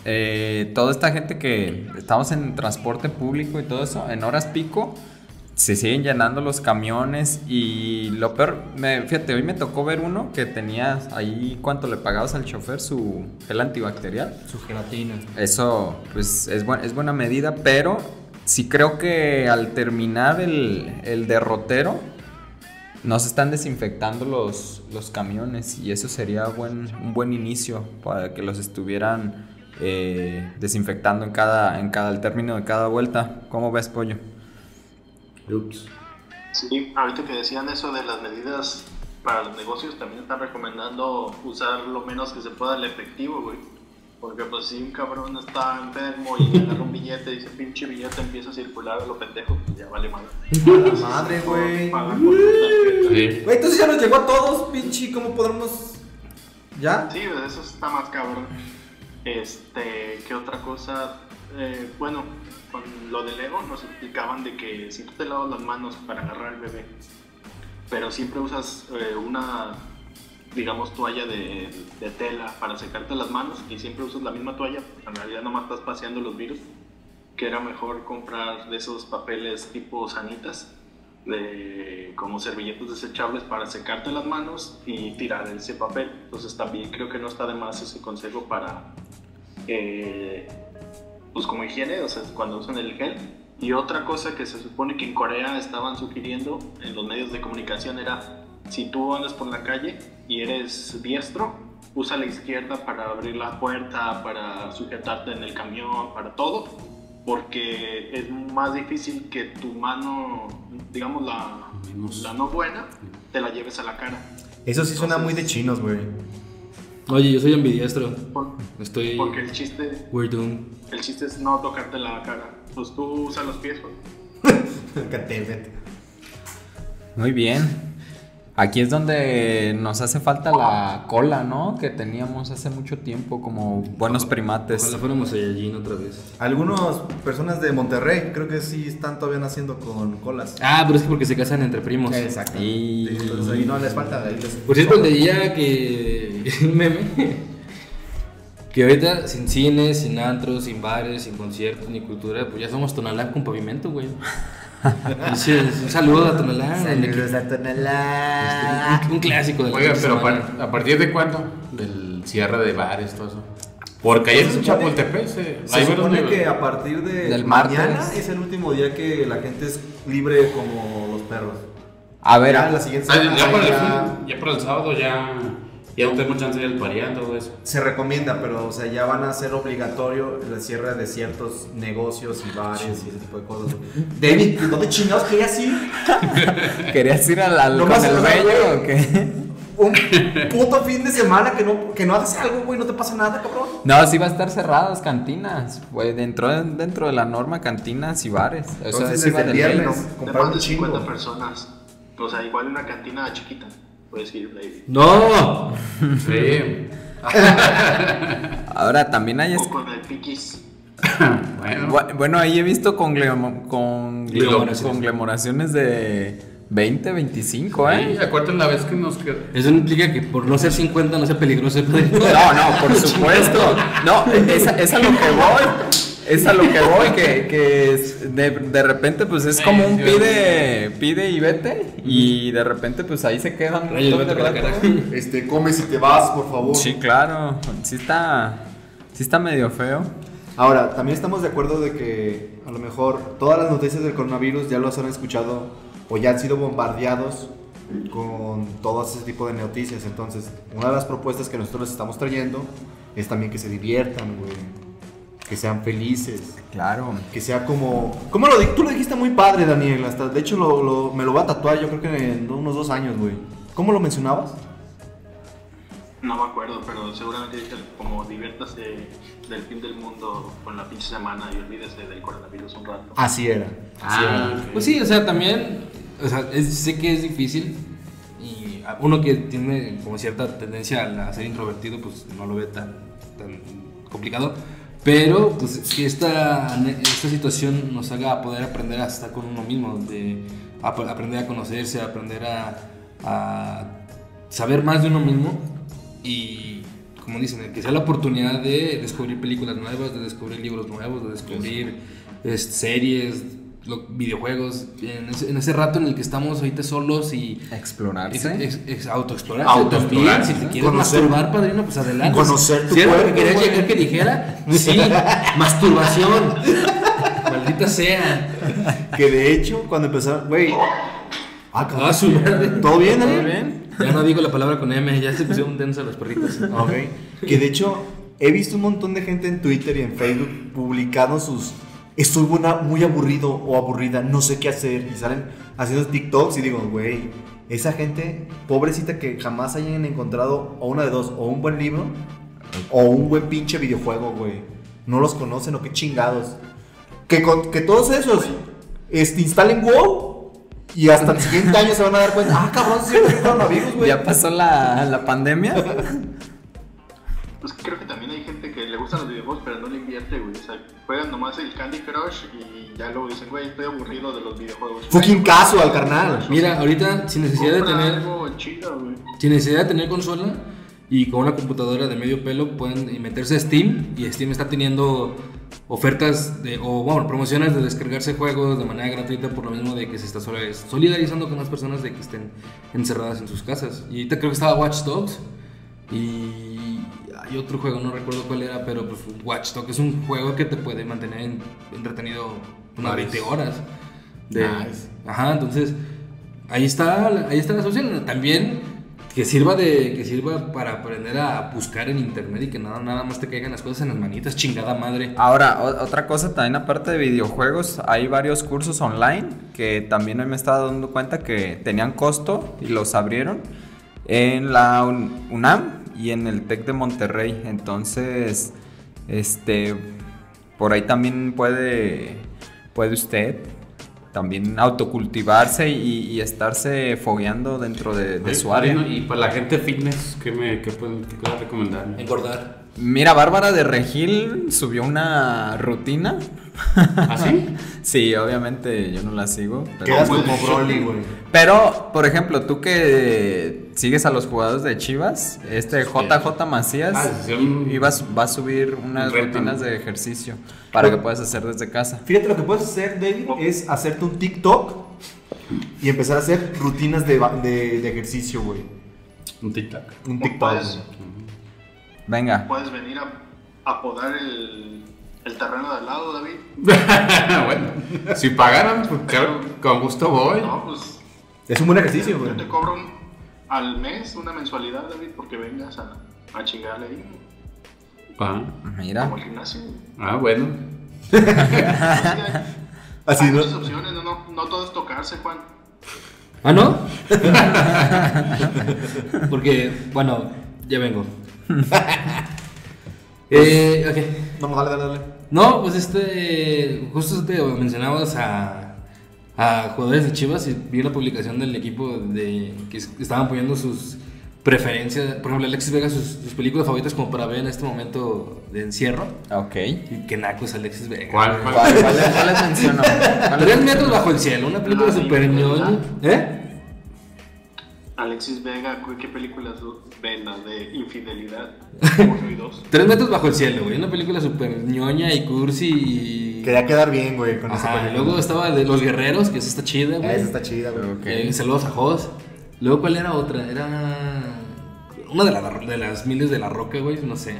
eh, toda esta gente que estamos en transporte público y todo eso, en horas pico, se siguen llenando los camiones y lo peor, me, fíjate, hoy me tocó ver uno que tenía ahí, ¿cuánto le pagabas al chofer? Su gel antibacterial. Su gelatina. Eso, pues, es, es buena medida, pero sí creo que al terminar el, el derrotero, no se están desinfectando los, los camiones y eso sería buen, un buen inicio para que los estuvieran eh, desinfectando en cada, en cada, término de cada vuelta. ¿Cómo ves, Pollo? Ups. Sí, ahorita que decían eso de las medidas para los negocios, también están recomendando usar lo menos que se pueda el efectivo, güey. Porque pues si un cabrón está enfermo y agarra un billete y ese pinche billete empieza a circular a lo pendejo, pues ya vale madre. Madre, güey. Güey, entonces ya nos llegó a todos, pinche, ¿cómo podremos...? ¿Ya? Sí, eso está más cabrón. Este, ¿qué otra cosa? Eh, bueno, con lo del Lego nos explicaban de que si tú te lavas las manos para agarrar al bebé, pero siempre usas eh, una, digamos, toalla de, de tela para secarte las manos y siempre usas la misma toalla, en realidad nomás estás paseando los virus, que era mejor comprar de esos papeles tipo sanitas, de, como servilletas desechables para secarte las manos y tirar ese papel. Entonces también creo que no está de más ese consejo para, eh, pues como higiene, o sea, cuando usan el gel. Y otra cosa que se supone que en Corea estaban sugiriendo en los medios de comunicación era, si tú andas por la calle y eres diestro, usa la izquierda para abrir la puerta, para sujetarte en el camión, para todo, porque es más difícil que tu mano, digamos la, Menos. la no buena, te la lleves a la cara. Eso sí suena muy de chinos, güey. Oye, yo soy ambidiestro. Por- Estoy. Porque el chiste, We're doomed. el chiste es no tocarte la cara. Pues tú usas los pies, güey. Muy bien. Aquí es donde nos hace falta la cola, ¿no? Que teníamos hace mucho tiempo como buenos primates. Ojalá fuéramos Saiyajin otra vez. Algunas personas de Monterrey creo que sí están todavía naciendo con colas. Ah, pero es que porque se casan entre primos. Exacto. Y- Entonces ahí no les falta. ahí les- Por cierto, leía que. Un meme. Que ahorita sin cines, sin antros, sin bares, sin conciertos ni cultura, pues ya somos Tonalá con pavimento, güey. Un saludo a Tonalá. donde Saludos a Tonalá. Un, un clásico de la Oiga, pero a, ¿a partir de cuándo? Del cierre de bares, todo eso. Porque ayer Se en Chapultepec se, Se supone que a partir de Del mañana martes. es el último día que la gente es libre como los perros. A ver, Ya la siguiente Ah, ya, semana ya para el, ya fin- ya para el sábado ya, ya no tengo chance de ir al pareando todo eso. se recomienda, pero o sea, ya van a ser obligatorio el cierre de ciertos negocios y bares y ese tipo de cosas. David, ¿dónde chingados querías ir? ¿querías ir al, al No con el bello o qué? Un puto fin de semana que no, que no hagas algo, güey, no te pasa nada, cabrón. No, sí va a estar cerradas cantinas. Güey, dentro, dentro de la norma cantinas y bares. O sea, Entonces, sí va desde el de ley. viernes. De comprar más un de chingo. 50 personas. O sea, igual una cantina chiquita. Puedes ir, David. ¡No! Sí. Ahora también hay... es- O con el piquis. bueno, Bu- Bueno, ahí he visto con, Conglomeraciones. conglomeraciones de 20, 25, Ay, ¿eh? acuérdate la vez que nos quedó. Eso no implica que por no ser 50 no sea peligroso. No, no, por supuesto. No, es, es a lo que voy. Es a lo que voy, que, que es- de, de repente pues es como un pide, pide y vete y de repente pues ahí se quedan. un Rayos, de vete rato. cara. Este, come si te vas, por favor. Sí, claro. Sí está, sí está medio feo. Ahora, también estamos de acuerdo de que a lo mejor todas las noticias del coronavirus ya los han escuchado o ya han sido bombardeados con todo ese tipo de noticias. Entonces, una de las propuestas que nosotros les estamos trayendo es también que se diviertan, güey. Que sean felices. Claro. Que sea como... ¿Cómo lo Tú lo dijiste muy padre, Daniel. Hasta, de hecho, lo- lo- me lo voy a tatuar yo creo que en unos dos años, güey. ¿Cómo lo mencionabas? No me acuerdo, pero seguramente dice como diviértase del fin del mundo con la pinche semana y olvídese del coronavirus un rato. Así era. Así Ah, era. Pues sí, o sea, también, o sea, es- sé que es difícil y uno que tiene como cierta tendencia a, a ser introvertido, pues no lo ve tan, tan complicado. Pero, pues, que esta, esta situación nos haga poder aprender a estar con uno mismo, de ap- aprender a conocerse, aprender a, a saber más de uno mismo y, como dicen, que sea la oportunidad de descubrir películas nuevas, de descubrir libros nuevos, de descubrir este, series, lo- videojuegos, en ese, en ese rato en el que estamos ahorita solos y ex, Explorarse. ex- ex- autoexplorarse Autoexplorarse, también. Si te quieres Conocer- masturbar, padrino, pues adelante. Conocer tu ¿Sí era lo que querías llegar que dijera? Sí, masturbación. Maldita sea. Que de hecho, cuando empezaron, güey. Ah, cabrón. Ah. ¿Todo bien, ¿Todo bien? Ya no digo la palabra con M, ya se pusieron densos los perritos. Ok. Que de hecho, he visto un montón de gente en Twitter y en Facebook publicando sus. Estoy buena- muy aburrido o aburrida, no sé qué hacer. Y salen haciendo TikToks y digo, güey, esa gente, pobrecita que jamás hayan encontrado o una de dos, o un buen libro o un buen pinche videojuego, güey. No los conocen o qué chingados. Que, con- que todos esos este, instalen WoW y hasta el siguiente año se van a dar cuenta, ah, cabrón, sí, fueron amigos, güey. ¿Ya pasó la, la pandemia? Pues creo que también gustan los videojuegos pero no le invierte, güey. O sea, juegan nomás el Candy Crush y ya luego dicen, güey, estoy aburrido de los videojuegos. Fucking caso al carnal. Mira, ahorita sin necesidad de tener algo chido, güey. sin necesidad de tener consola y con una computadora de medio pelo pueden meterse a Steam y Steam está teniendo ofertas de, o bueno, promociones de descargarse juegos de manera gratuita por lo mismo de que se está sol- solidarizando con las personas de que estén encerradas en sus casas. Y ahorita creo que estaba Watch Dogs y hay otro juego, no recuerdo cuál era, pero pues Watch Dogs es un juego que te puede mantener en- entretenido unas Varios. 20 horas. De, Nice. Ajá, entonces ahí está, ahí está la solución. También que sirva de que sirva para aprender a buscar en internet y que nada, nada más te caigan las cosas en las manitas, chingada madre. Ahora, otra cosa también aparte de videojuegos, hay varios cursos online que también hoy me estaba dando cuenta que tenían costo y los abrieron en la Un- UNAM y en el TEC de Monterrey. Entonces, este, por ahí también puede, puede usted también autocultivarse y, y estarse fogueando dentro de, de su área. Bueno, Y para la gente fitness, ¿qué me qué puedes recomendar? Engordar. Mira, Bárbara de Regil subió una rutina. ¿Ah, sí? Sí, obviamente yo no la sigo. Pero, Quedas como Broly, güey. pero, por ejemplo, tú que sigues a los jugadores de Chivas, este JJ Macías Ah, sí, un- va a subir unas reto, rutinas de ejercicio para que puedas hacer desde casa. Fíjate, lo que puedes hacer, David, es hacerte un TikTok y empezar a hacer rutinas de, de, de ejercicio, güey. Un TikTok. Un TikTok. Venga. puedes venir a, a podar el, el terreno de al lado, David. bueno, si pagaran, pues claro, con gusto voy. No, pues Es un buen ejercicio, güey. yo te cobro un- al mes una mensualidad, David, porque vengas a, a chingarle ahí, Ah, Mira. como el gimnasio. ah, bueno. Así, hay ¿no? muchas opciones, no, no, no todo es tocarse, Juan. ¿Ah, no? Porque, bueno, ya vengo. eh, ok. No, dale, dale, dale. No, pues este. Justo te mencionabas a, a jugadores de Chivas y vi la publicación del equipo de que es- estaban poniendo sus preferencia. Por ejemplo, Alexis Vega, sus, sus películas favoritas como para ver en este momento de encierro. Ok. Y que naco es Alexis Vega. ¿Cuál? cuál? ¿Cuál, cuál les- cuál les menciono? ¿Cuál les Tres menciono? metros bajo el cielo, una película Ah, super ñoña. ¿Eh? Alexis Vega, ¿qué películas ven? De Infidelidad, uno y dos. Tres metros bajo el cielo, güey. Una película super ñoña y cursi y. Quería quedar bien, güey, con esa Ajá, y película. luego estaba de Los Guerreros, que esa está chida, güey. Esa está chida, güey. Ok. Eh, saludos a Jos. Luego, ¿cuál era otra? Era. Una de, la- de las miles de la roca, güey. No sé.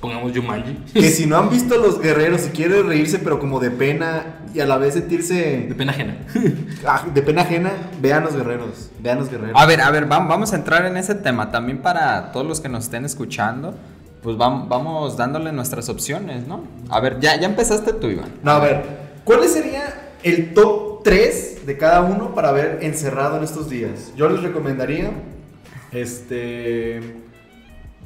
Pongamos Jumanji. Que si no han visto Los Guerreros y quieren reírse, pero como de pena y a la vez De sentirse pena ajena. ah, de pena ajena, vean Los Guerreros. Vean Los Guerreros. A ver, a ver, vam- vamos a entrar en ese tema. También para todos los que nos estén escuchando, pues vam- vamos dándole nuestras opciones, ¿no? A ver, ya, ya empezaste tú, Iván. No, a ver, ¿cuál sería el top 3 de cada uno para ver encerrado en estos días? Yo les recomendaría este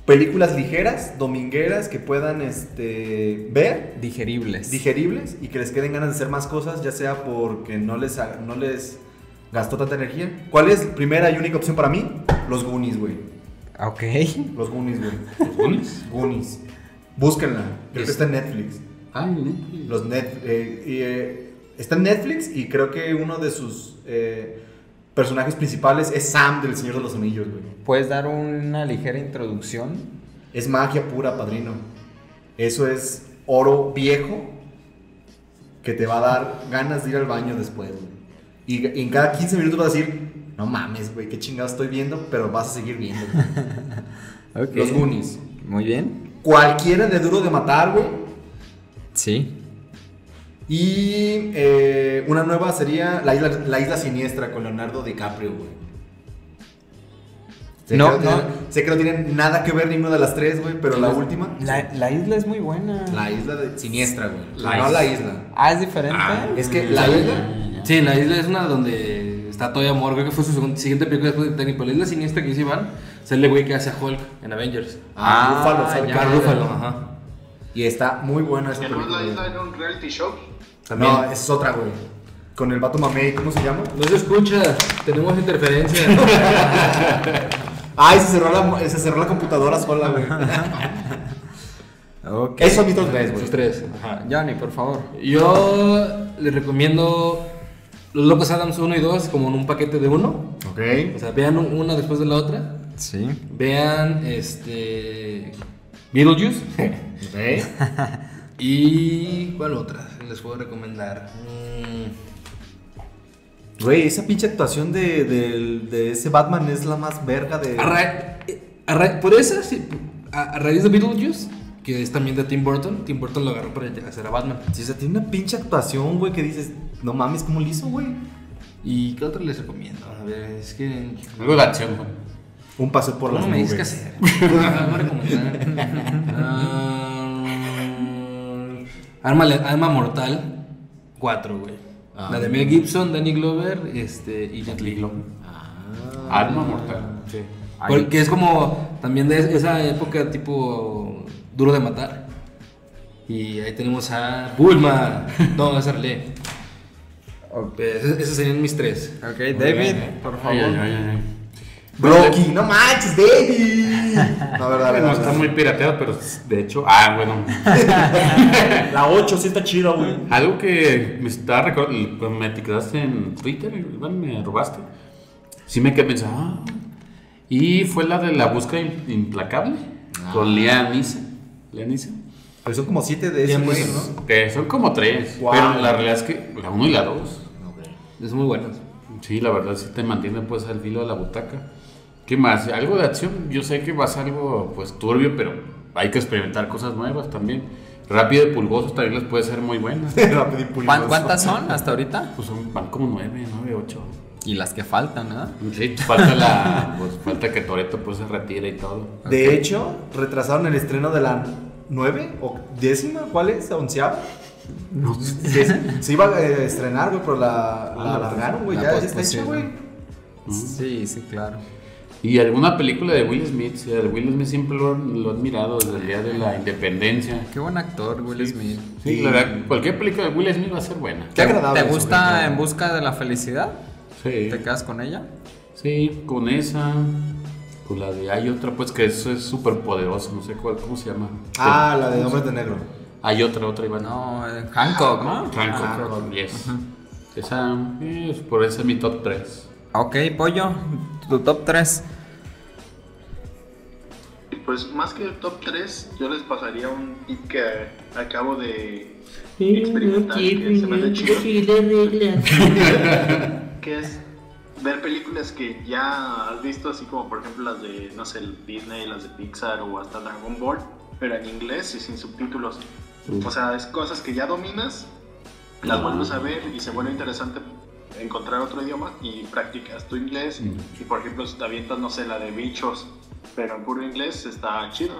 películas ligeras, domingueras que puedan este ver, Digeribles. digeribles y que les queden ganas de hacer más cosas, ya sea porque no les no les gastó tanta energía. ¿Cuál es primera y única opción para mí? Los Goonies, güey. ok. Los Goonies, güey. ¿Los Goonies? Goonies. Búsquenla. Creo que Es- está en Netflix. Ay, Netflix. Los net, eh, eh, está en Netflix y creo que uno de sus eh, personajes principales es Sam del Señor de los Anillos, güey. ¿Puedes dar una ligera introducción? Es magia pura, padrino. Eso es oro viejo que te va a dar ganas de ir al baño después, güey. Y, y en cada 15 minutos vas a decir, no mames, güey, qué chingado estoy viendo, pero vas a seguir viendo. güey". Ok. Los Goonies. Muy bien. Cualquiera de duro de matar, güey. Sí. Y eh, una nueva sería la isla, la isla Siniestra con Leonardo DiCaprio, güey. Sé, No, que no, tienen- sé que no tienen nada que ver ninguna de las tres, güey, pero la última. La, la isla es muy buena. La isla de Siniestra, güey. La no isla. la isla. Ah, es diferente. Ah, Es que la isla. Sí, la isla es una donde está todavía Amor. Creo que fue su siguiente película después de Titanic. Pero la isla siniestra que dice Iván, sale el güey que hace a Hulk en Avengers. Ah, Ah, Rúfalo. Ruffalo, ajá. Y está muy buena Que no es película. la isla güey. era un reality show. También. No, esa es otra, güey. Con el vato mamey, ¿cómo se llama? No se escucha, tenemos interferencia. Ay, se cerró la, se cerró la computadora sola, güey. Ok. Eso a mí dos tres, güey. Esos tres. Ajá. Johnny, por favor. Yo les recomiendo Los Locos Adams 1 y 2 como en un paquete de uno. Ok. O sea, vean un- una después de la otra. Sí. Vean este. Beetlejuice. Ok. y. ¿Cuál otra les puedo recomendar? Mm, Güey, esa pinche actuación de, de- de ese Batman es la más verga de. a ra- eh, a ra- por esa, sí, a, a raíz de Beetlejuice, que es también de Tim Burton, Tim Burton lo agarró para hacer a Batman. Sí, o sea, tiene una pinche actuación, güey, que dices, no mames, ¿cómo lo hizo, güey? ¿Y qué otro les recomiendo? A ver, es que. Algo de acción, güey. Un paseo por ¿Cómo las me nubes. dices qué hacer? Ah. Ah, Arma, Arma Mortal 4, güey. Ah. La de Mel Gibson, Danny Glover este, y Jet Li. Alma mortal. Sí. Porque es como también de esa época tipo duro de matar. Y ahí tenemos a Bulma. No, esa Arle. Esos esos serían mis tres. Ok, David, por favor. Ay, ay, ay, ay. Rocky, no manches, David. No, verdad, No verdad. está muy pirateado, pero de hecho, ah, bueno. La 8 sí está chida, güey. Algo que me está recordando, me etiquetaste en Twitter, Iván, me robaste. Sí me quedé pensando, ah. Y fue la de la búsqueda im- implacable con Liam Neeson. Liam Neeson. Pero son como 7 de esos, güey, pues, ¿no? Que son como tres, Wow. pero la realidad es que la uno y la dos. Es muy buenos. Sí, la verdad sí te mantiene pues al filo de la butaca. ¿Qué más? Algo de acción. Yo sé que va a ser algo pues turbio, pero hay que experimentar cosas nuevas también. Rápido y pulgosos también les puede ser muy buenas. Rápido y pulgoso. ¿Cuán- ¿Cuántas son hasta ahorita? Pues son, van como nueve, nueve, ocho. Y las que faltan, ¿verdad? Sí, falta la, pues falta que Toreto pues se retire y todo. De hecho, retrasaron el estreno de la 9 o décima, ¿cuál es? ¿Onceava? No, Se, se iba a eh, estrenar, güey, pero la, la Ah, alargaron, güey. la Ya, ya está hecha, pospusieron. güey. Sí, sí, claro. Y alguna película de Will Smith, Will Smith siempre lo, lo he admirado desde el día de la independencia. Qué buen actor, Will Smith. Sí, la verdad, cualquier película de Will Smith va a ser buena. Qué agradable. ¿Te gusta. En Busca de la Felicidad? Sí, ¿Te quedas con ella? sí, con esa. Pues la de hay otra, pues que eso es súper poderoso, no sé cuál, ¿cómo se llama? Ah, la de Hombres de Negro. Hay otra, otra, Iván. No, eh, Hancock, ¿no? Hancock, yes. Esa, eh, por esa es mi top 3. Ok, pollo, tu top 3. Pues más que el top 3, yo les pasaría un tip que acabo de experimentar, que se me hace chido, que es ver películas que ya has visto, así como por ejemplo las de, no sé, Disney, las de Pixar o hasta Dragon Ball, pero en inglés y sin subtítulos. O sea, es cosas que ya dominas, las vuelves a ver y se vuelve interesante encontrar otro idioma y practicas tu inglés. Y por ejemplo, si te avientas, no sé, la de bichos, pero en puro inglés está chido.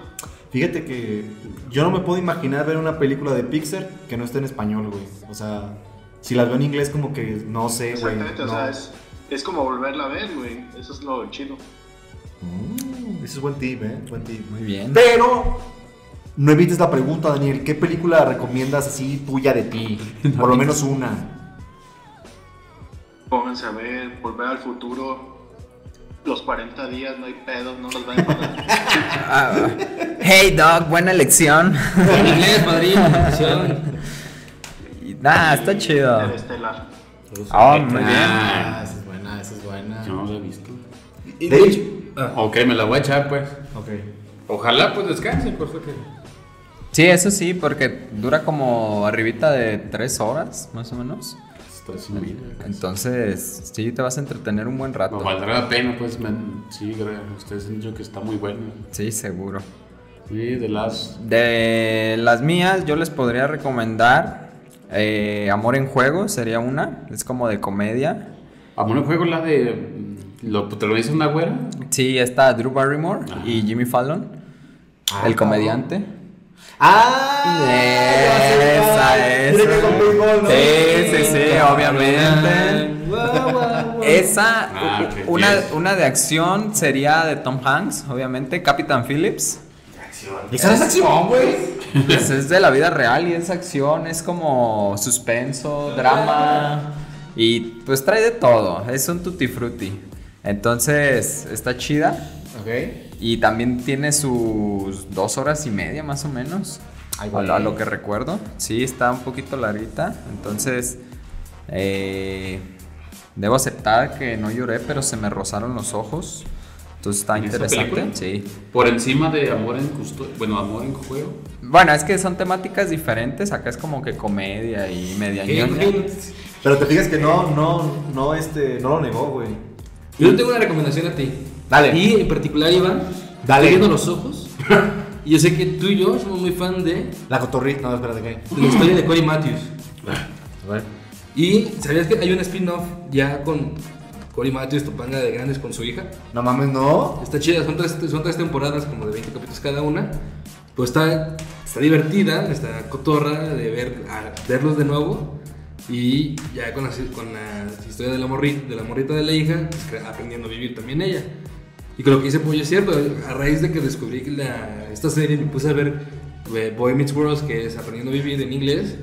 Fíjate que yo no me puedo imaginar ver una película de Pixar que no esté en español, güey. O sea, si las veo en inglés como que no sé, güey. Exactamente, o no. sea, es, es como volverla a ver, güey. Eso es lo chido. Mm, ese es buen tip, eh. Buen tip. Muy bien. Pero no evites la pregunta, Daniel. ¿Qué película recomiendas así tuya de ti? Por lo menos una. Pónganse a ver, volver al futuro. Los 40 días, no hay pedo, no los van a pagar. Ah, hey, dog, buena elección. En inglés, padrino. Y, Nah, está chido. Interestelar. Ah, muy bien. Ah, esa es buena, esa es buena. Yo no la he visto. De hecho, Ok, me la voy a echar, pues. ok. Ojalá, pues descanse, por que. Sí, eso sí, porque dura como arribita de tres horas, más o menos. Entonces, sí, te vas a entretener un buen rato. No valdrá la pena, pues. me- sí. Ustedes han dicho que está muy bueno. Sí, seguro. Sí, de las. De las mías, yo les podría recomendar eh, Amor en Juego, sería una. Es como de comedia. Amor en juego, la de. ¿Lo protagoniza una güera? Sí, está Drew Barrymore y Jimmy Fallon, Ah, el comediante. ¡Ah! Esa, esa. Tiene que con ¿no? Sí, sí, sí, obviamente. Esa, Ah, una, una de acción sería de Tom Hanks, obviamente, Captain Phillips. Esa es acción, güey. Pues es de la vida real y es acción, es como suspenso, drama y pues trae de todo, es un tutti frutti. Entonces está chida Ok. y también tiene sus dos horas y media más o menos, Ay, a, lo- a lo que recuerdo. Sí, está un poquito larguita, entonces eh, debo aceptar que no lloré, pero se me rozaron los ojos. Entonces está ¿En esa interesante, sí. Por encima de Amor en Custodia. Bueno, Amor en Juego. Bueno, es que son temáticas diferentes. Acá es como que comedia y media. Pero te fijas que no, no, no, este, no lo negó, güey. Yo tengo una recomendación a ti. Dale. Y en particular, Iván, Dale. estoy viendo los ojos. y yo sé que tú y yo somos muy fan de, La cotorrita, no, espérate, ¿qué? de la historia de Corey Matthews. A ver. Y ¿sabías que hay un spin-off ya con Corey Matthews, Topanga de Grandes, con su hija? No mames, no. Está chida, son tres, son tres temporadas como de 20 capítulos cada una. Pues está, está divertida, está cotorra de ver, a verlos de nuevo. Y ya con la, con la historia de la, morrita, de la morrita de la hija, pues, aprendiendo a vivir también ella. Y con lo que dice Pollo es cierto, a raíz de que descubrí que la- esta serie me puse a ver eh, Boy Meets World, que es aprendiendo a vivir en inglés.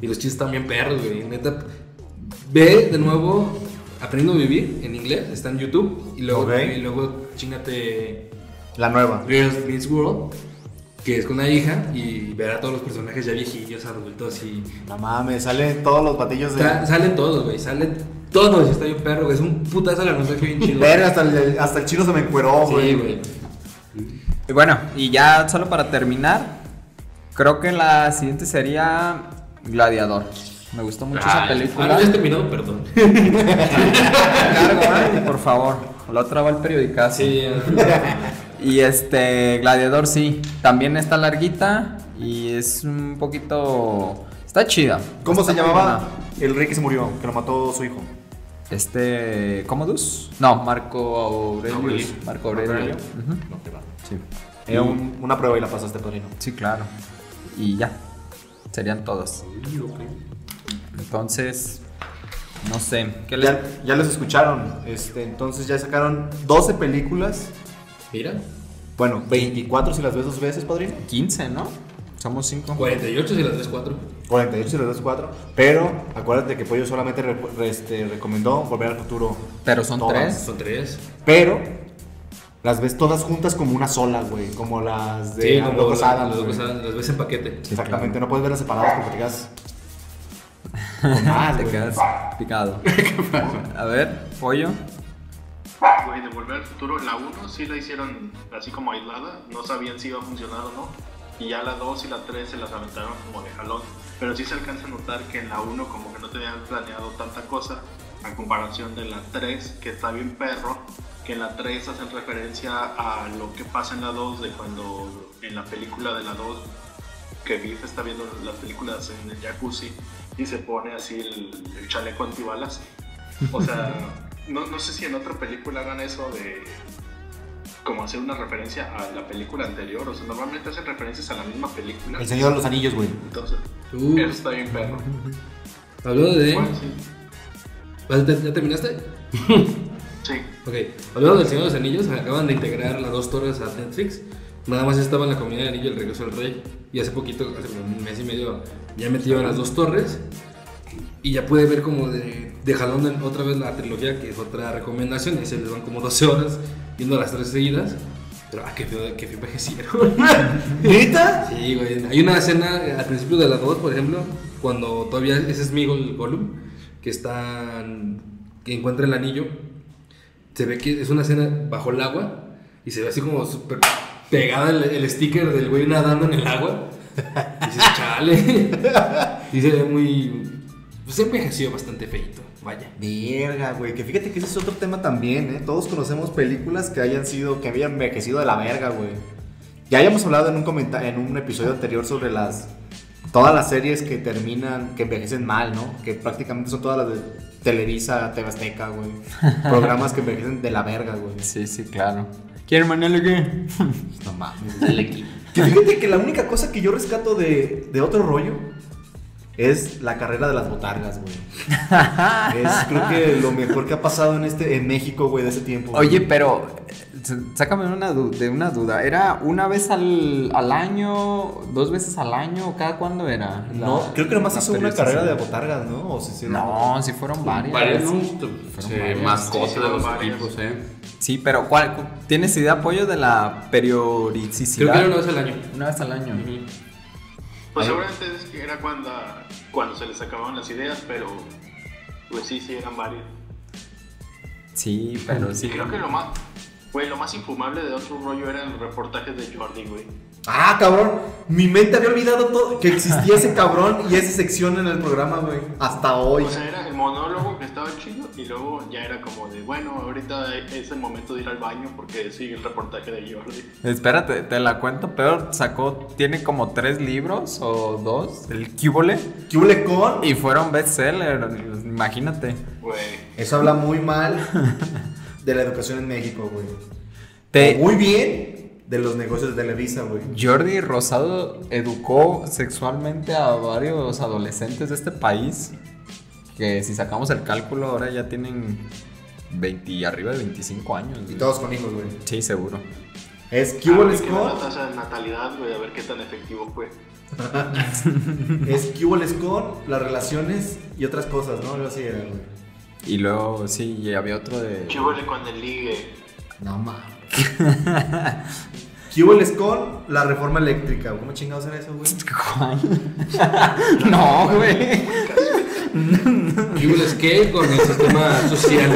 Y los chistes bien perros, güey. Neta, ve de nuevo aprendiendo a vivir en inglés, está en YouTube. Y luego, y luego chingate La nueva. Girls Meets World, que es con la hija, y ver a todos los personajes ya viejillos, adultos y. No mames, salen todos los batillos de. Sa- salen todos, güey, salen todos, está bien perro, güey. Es un putazo la nostalgia bien chido. Verga, hasta el, hasta el chino se me encueró, güey. Sí, güey. Y bueno, y ya solo para terminar, creo que la siguiente sería Gladiador. Me gustó mucho esa Ah, Ah, película. no has terminado, perdón. Cargo, ¿eh? Por favor. La otra va el periodicazo. Sí, Y este, Gladiador sí. También está larguita y es un poquito. Está chida. ¿Cómo Está se llamaba buena. el rey que se murió, que lo mató su hijo? Este. ¿Commodus? No, Marco Aurelius. Aurelio. Marco Aurelio. No, que va. Sí. Era un- una prueba y la pasaste, padrino. Sí, claro. Y ya. Serían todos. Entonces. No sé. ¿Qué les... Ya, ya los escucharon. Este, entonces ya sacaron 12 películas. Mira, Bueno, 24 si las ves dos veces, padrino. 15, ¿no? Somos 5. 48 si las ves 4. 48 si las ves 4. Pero acuérdate que Pollo solamente re- re- este, recomendó Volver al Futuro. Pero son Todas. tres. Son 3. Pero las ves todas juntas como una sola, güey. Como las de Sí, como Locos la- Adams. Locos Adams, las ves en paquete. Exactamente, no puedes verlas separadas porque te quedas con más, Te quedas picado. A ver, pollo. Güey, de Volver al Futuro, la 1 sí la hicieron así como aislada, no sabían si iba a funcionar o no. Y ya la 2 y la 3 se las aventaron como de jalón. Pero sí se alcanza a notar que en la 1 como que no tenían planeado tanta cosa, a comparación de la 3, que está bien perro, que en la 3 hacen referencia a lo que pasa en la 2, de cuando en la película de la 2, que Biff está viendo las películas en el jacuzzi y se pone así el, el chaleco antibalas. O sea, no, no sé si en otra película hagan eso de como hacer una referencia a la película anterior. O sea, normalmente hacen referencias a la misma película. El Señor de los Anillos, güey. Entonces, Uh, eso está bien perro. hablando de. Bueno, sí. ¿Ya te- ¿Ya terminaste? Sí. Ok, hablando del Señor de los Anillos, acaban de integrar las dos torres a Netflix. Nada más estaba en la comunidad de Anillo el regreso del rey. Y hace poquito, hace como un mes y medio, ya metieron las dos torres. Y ya pude ver como de, de jalón otra vez la trilogía, que es otra recomendación. Y se les van como 12 horas viendo las tres seguidas. Pero, ah, qué feo, qué feo envejecieron. ¿Neta? Sí, güey. Hay una escena eh, al principio de las dos, por ejemplo, cuando todavía ese es Miguel Gollum, que están. que encuentra el anillo. Se ve que es una escena bajo el agua y se ve así como súper pegada el, el sticker del güey nadando en el agua. Y dices, chale. Y se ve muy. Pues envejeció bastante feito, vaya. Verga, güey. Que fíjate que ese es otro tema también, ¿eh? Todos conocemos películas que hayan sido, que habían envejecido de la verga, güey. Ya habíamos hablado en un comentario, en un episodio anterior sobre las. Todas las series que terminan, que envejecen mal, ¿no? Que prácticamente son todas las de Televisa, TV Azteca, güey. Programas que envejecen de la verga, güey. Sí, sí, claro. ¿Quieren mandarle qué? No mames. Que fíjate que la única cosa que yo rescato de, de otro rollo es la carrera de las botargas, güey. es creo que lo mejor que ha pasado en este en México, güey, de ese tiempo. güey. Oye, pero sácame una de una duda. ¿Era una vez al, al año, dos veces al año? ¿Cada cuándo era? la- no, creo que nomás hizo una carrera de botargas, ¿no? O hicieron- No, sí fueron varias. Varias, ¿no? Fueron Sí, varias. mascotas Sí, de los varias. equipos, ¿eh? Sí, pero ¿cuál? cu- ¿Tienes idea, apoyo de la periodicidad? Creo que era una vez al año. Una vez al año. Pues seguramente es que era cuando, cuando se les acababan las ideas, pero pues sí, sí eran varios. Sí, pero sí. Y creo que lo más, güey, lo más infumable de otro rollo eran los reportajes de Jordi, güey. Ah, cabrón. Mi mente había olvidado todo que existía ese cabrón y esa sección en el programa, güey. Hasta hoy. O sea, era el monólogo que estaba chido y luego ya era como de, bueno, ahorita es el momento de ir al baño porque sigue el reportaje de Jordi. Espérate, te la cuento peor. Sacó, tiene como tres libros o dos, el Cúbole, ¿Qué huele con? y fueron bestseller. Imagínate. Güey. Eso habla muy mal de la educación en México, güey. Te- Muy bien de los negocios de Televisa, güey. Jordi Rosado educó sexualmente a varios adolescentes de este país. Que si sacamos el cálculo, ahora ya tienen 20 y arriba de 25 años. Y todos con hijos, güey. Sí, seguro. Es Ah, ¿Qué huele güey, que era la con? tasa de natalidad, güey, a ver qué tan efectivo fue. Es ¿Qué huele con? Las relaciones y otras cosas, ¿no? Algo así era, güey. Y luego, sí, había otro de. ¿Qué huele con el ligue? No mames. ¿Qué huele con? La reforma eléctrica. ¿Cómo chingados era eso, güey? ¿Cuál? no, güey. ¿Qué que con el sistema social?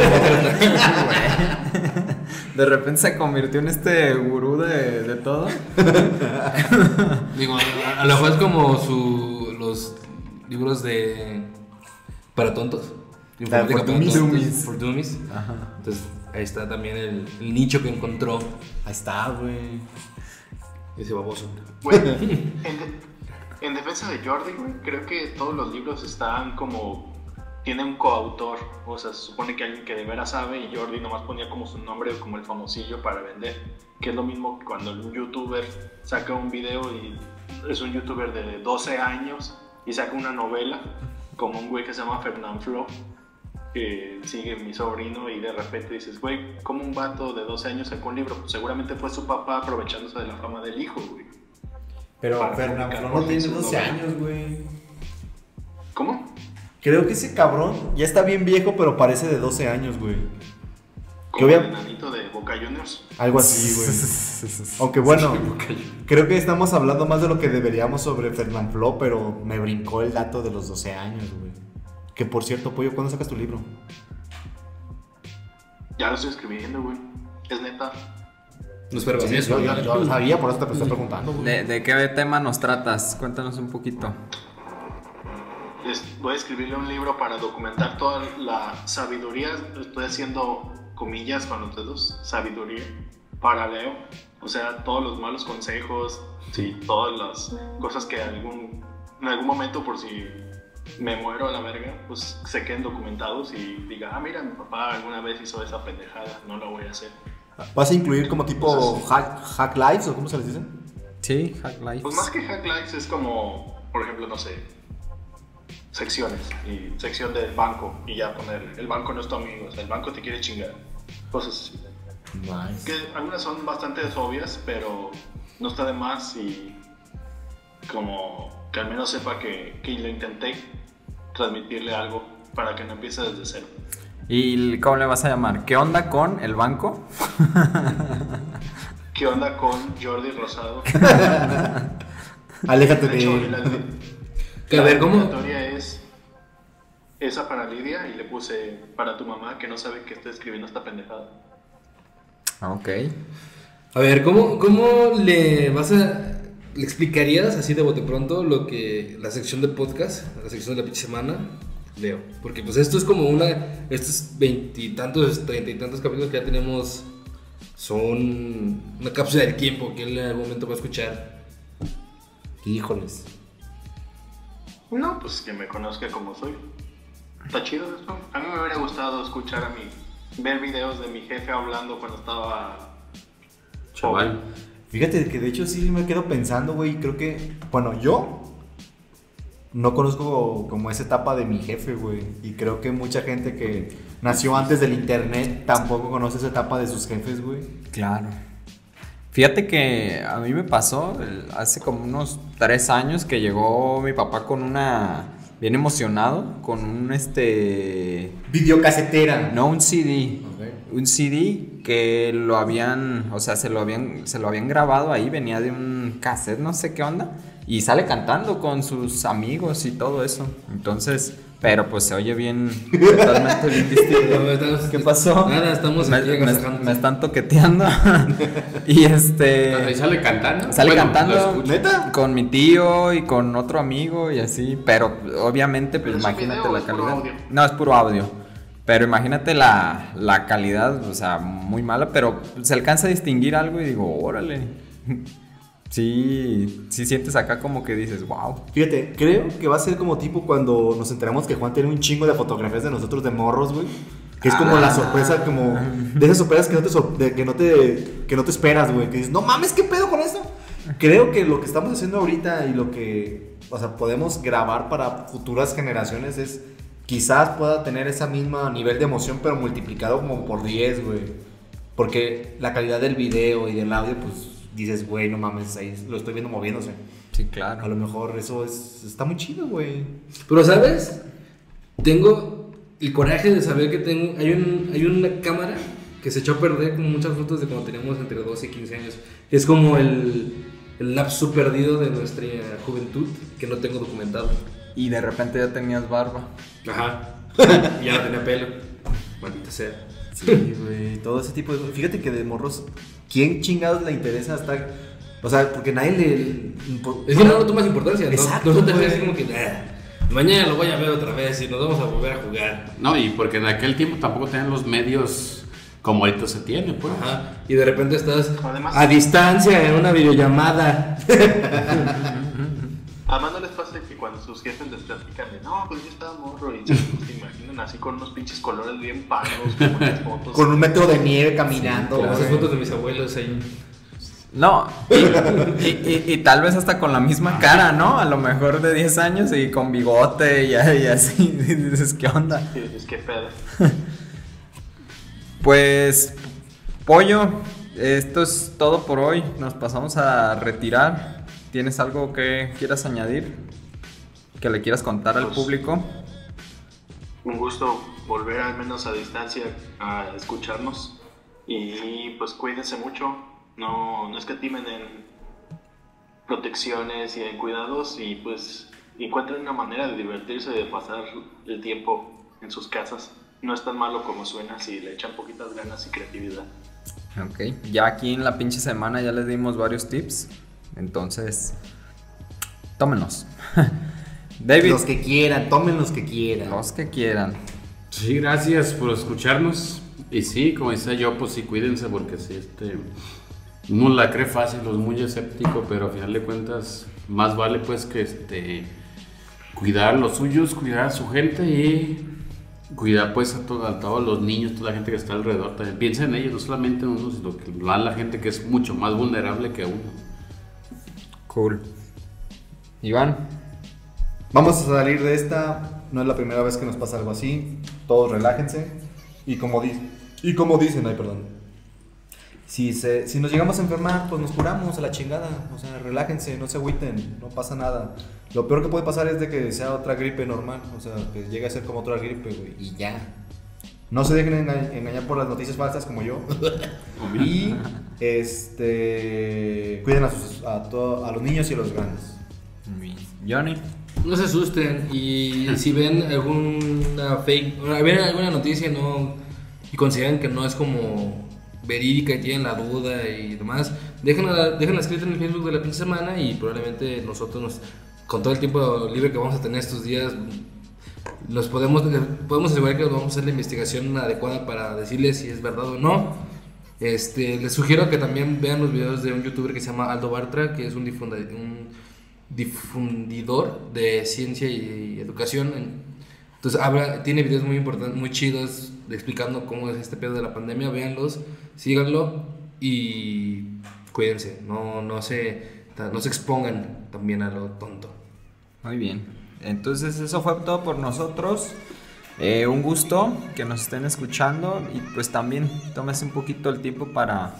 De repente se convirtió en este gurú de, de todo. Digo, a, a lo mejor es como su, los libros de. para tontos. De Ah, informática for para tontos, Dummies. For dummies. Ajá. Entonces, ahí está también el, el nicho que encontró Ahí está, güey. ese baboso. Güey, en, de- en defensa de Jordi, güey, creo que todos los libros están como. Tiene un coautor, o sea, se supone que alguien que de veras sabe y Jordi nomás ponía como su nombre como el famosillo para vender. Que es lo mismo que cuando un youtuber saca un video y es un youtuber de 12 años y saca una novela, como un güey que se llama Fernán Flo, que sigue mi sobrino y de repente dices, güey, ¿cómo un vato de 12 años sacó un libro? Pues seguramente fue su papá aprovechándose de la fama del hijo, güey. Pero Fernando no tiene Facebook, 12 ¿no? años, güey. ¿Cómo? Creo que ese cabrón ya está bien viejo, pero parece de 12 años, güey. Como el enanito de Boca Juniors. Algo así, güey. Aunque bueno, creo que estamos hablando más de lo que deberíamos sobre Fernanfloo, pero me brincó el dato de los 12 años, güey. Que por cierto, Pollo, ¿cuándo sacas tu libro? Ya lo estoy escribiendo, güey. Es neta. No esperaba Sí, eso. yo, yo- yo lo sabía, por eso te estoy preguntando, güey. ¿De, de qué tema nos tratas? Cuéntanos un poquito. Es- voy a escribirle un libro para documentar toda la sabiduría. Estoy haciendo comillas con los dedos. Sabiduría para Leo. O sea, todos los malos consejos. Sí, todas las cosas que algún, en algún momento, por si me muero a la verga, pues se queden documentados y diga, ah, mira, mi papá alguna vez hizo esa pendejada. No lo voy a hacer. ¿Vas a incluir como tipo hack, hack lives o cómo se les dice? Sí, Hack Life. Pues más que Hack Lives es como, por ejemplo, no sé, secciones y sección del banco y ya poner, el banco no es tu amigo, o sea, el banco te quiere chingar. Cosas así. Nice. Que algunas son bastante obvias, pero no está de más y como que al menos sepa que, que lo intenté transmitirle algo para que no empiece desde cero. ¿Y cómo le vas a llamar? ¿Qué onda con el banco? ¿Qué onda con Jordi Rosado? Aléjate De hecho, de... la, Que a ver, ¿cómo? dedicatoria es esa para Lidia y le puse para tu mamá que no sabe que estoy escribiendo esta pendejada. Ah, Ok. A ver, ¿cómo, ¿cómo le vas a. ¿Le explicarías así de bote pronto lo que. la sección de podcast, la sección de la pinche semana, Leo? Porque pues esto es como una. Estos veintitantos, treinta y tantos capítulos que ya tenemos son una cápsula del tiempo que él en algún momento va a escuchar. Híjoles. No, pues que me conozca como soy. Está chido eso. A mí me hubiera gustado escuchar a mi. ver videos de mi jefe hablando cuando estaba. Chaval. Fíjate que de hecho sí me quedo pensando, güey. Creo que, bueno, yo no conozco como esa etapa de mi jefe, güey. Y creo que mucha gente que nació antes del internet tampoco conoce esa etapa de sus jefes, güey. Claro. Fíjate que a mí me pasó el- hace como unos tres años que llegó mi papá con una. bien emocionado, con un este. Videocasetera. No un CD. Ok. Un CD que lo habían. O sea, se lo habían. Se lo habían grabado ahí, venía de un cassette, no sé qué onda. Y sale cantando con sus amigos y todo eso. Entonces. Pero pues se oye bien. Totalmente bien distinto. ¿Qué pasó? Nada, estamos me, aquí me- agasajándonos. me están toqueteando. y Ahí este. sale cantando. Sale Bueno, cantando. ¿Neta? con mi tío y con otro amigo y así, pero obviamente pues ¿Pero imagínate video la calidad. audio? No, es puro audio. Pero imagínate la, la calidad, o sea, muy mala, pero se alcanza a distinguir algo y digo, órale. Sí, sí sientes acá como que dices, wow. Fíjate, creo que va a ser como tipo cuando nos enteramos que Juan tiene un chingo de fotografías de nosotros de morros, güey. Que es como Ah. la sorpresa, como de esas sorpresas que no te, sor- de- que no te, que no te esperas, güey. Que dices, no mames, ¿qué pedo con esto? Creo que lo que estamos haciendo ahorita y lo que, o sea, podemos grabar para futuras generaciones es, quizás pueda tener ese mismo nivel de emoción, pero multiplicado como por 10, güey. Porque la calidad del video y del audio, pues dices, güey, no mames, ahí lo estoy viendo moviéndose. Sí, A claro. lo mejor eso es, está muy chido, güey. Pero, ¿sabes? Tengo el coraje de saber que tengo. Hay, un, hay una cámara que se echó a perder con muchas fotos de cuando teníamos entre 12 y 15 años. Es como el, el lapso perdido de nuestra juventud que no tengo documentado. Y de repente ya tenías barba. Ajá. y ya no tenía pelo. Maldita sea. Sí, güey. Todo ese tipo de. Fíjate que de morros, ¿quién chingados le interesa estar.? O sea, porque nadie le. Es que no lo tomas importancia. No, Exacto, no te como que. "Ah, mañana lo voy a ver otra vez y nos vamos a volver a jugar. No, y porque en aquel tiempo tampoco tenían los medios como ahorita se tiene, pues. Ajá. Y de repente estás Además- a distancia en una videollamada. Además no les pasa que sus jefes les platican de no, pues yo estaba morro y se, se imaginan así con unos pinches colores bien en las fotos. Con un metro de nieve caminando. Esas güey. fotos de mis abuelos ahí. No, y, y- y- y tal vez hasta con la misma cara, ¿no? A lo mejor de 10 años y con bigote y, y así. Y dices, ¿qué onda? Y dices, qué pedo. Pues, pollo, esto es todo por hoy. Nos pasamos a retirar. ¿Tienes algo que quieras añadir? ¿Que le quieras contar al Pues- público? Un gusto volver al menos a distancia a escucharnos. Y pues cuídense mucho, no, no escatimen en protecciones y en cuidados y pues encuentren una manera de divertirse, de pasar el tiempo en sus casas. No es tan malo como suena si le echan poquitas ganas y creatividad. Ok, ya aquí en la pinche semana ya les dimos varios tips. Entonces, tómenos. David, Los que quieran, tomen los que quieran. los que quieran. Sí, gracias por escucharnos. Y sí, como decía yo, pues sí, cuídense porque sí, este, uno la cree fácil, es muy escéptico, pero a final de cuentas, más vale pues que este, cuidar a los suyos, cuidar a su gente y cuidar pues a, to- a todos los niños, toda la gente que está alrededor. También piensa en ellos, no solamente en uno, sino que a la gente que es mucho más vulnerable que uno. Cool. Iván, Vamos a salir de esta. No es la primera vez que nos pasa algo así. Todos relájense. Y como, di- y como dicen, ay, perdón. Si, se, si nos llegamos a enfermar, pues nos curamos a la chingada. O sea, relájense, no se agüiten, no pasa nada. Lo peor que puede pasar es de que sea otra gripe normal. O sea, que llegue a ser como otra gripe, güey. Y ya. No se dejen enga- engañar por las noticias falsas como yo. y este cuiden a, sus- a, a los niños y a los grandes. Johnny. No se asusten y si ven alguna fake, ven alguna noticia no, y consideran que no es como verídica y tienen la duda y demás, déjenla escrita en el Facebook de la pinche semana y probablemente nosotros nos, con todo el tiempo libre que vamos a tener estos días, los podemos, podemos asegurar que vamos a hacer la investigación adecuada para decirles si es verdad o no. Este, les sugiero que también vean los videos de un youtuber que se llama Aldo Bartra, que es un, difunda- un difundidor de ciencia y educación. Entonces habla, tiene videos muy importantes, muy chidos, explicando cómo es este pedo de la pandemia. Véanlos, síganlo y cuídense. No, no, se, no se expongan también a lo tonto. Muy bien. Entonces eso fue todo por nosotros. Eh, un gusto que nos estén escuchando y pues también tómese un poquito el tiempo para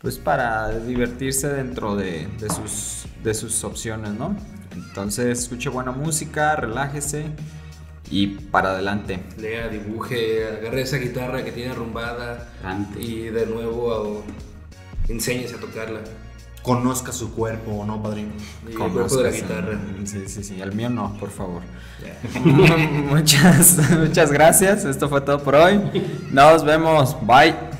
pues para divertirse dentro de, de sus de sus opciones, ¿no? Entonces escuche buena música, relájese y para adelante. Lea, dibuje, agarre esa guitarra que tiene arrumbada y de nuevo enséñese a tocarla. Conozca su cuerpo, ¿no, padrino? Y el cuerpo de la guitarra. Sí, sí, sí. El mío no, por favor. muchas, muchas gracias. Esto fue todo por hoy. Nos vemos. Bye.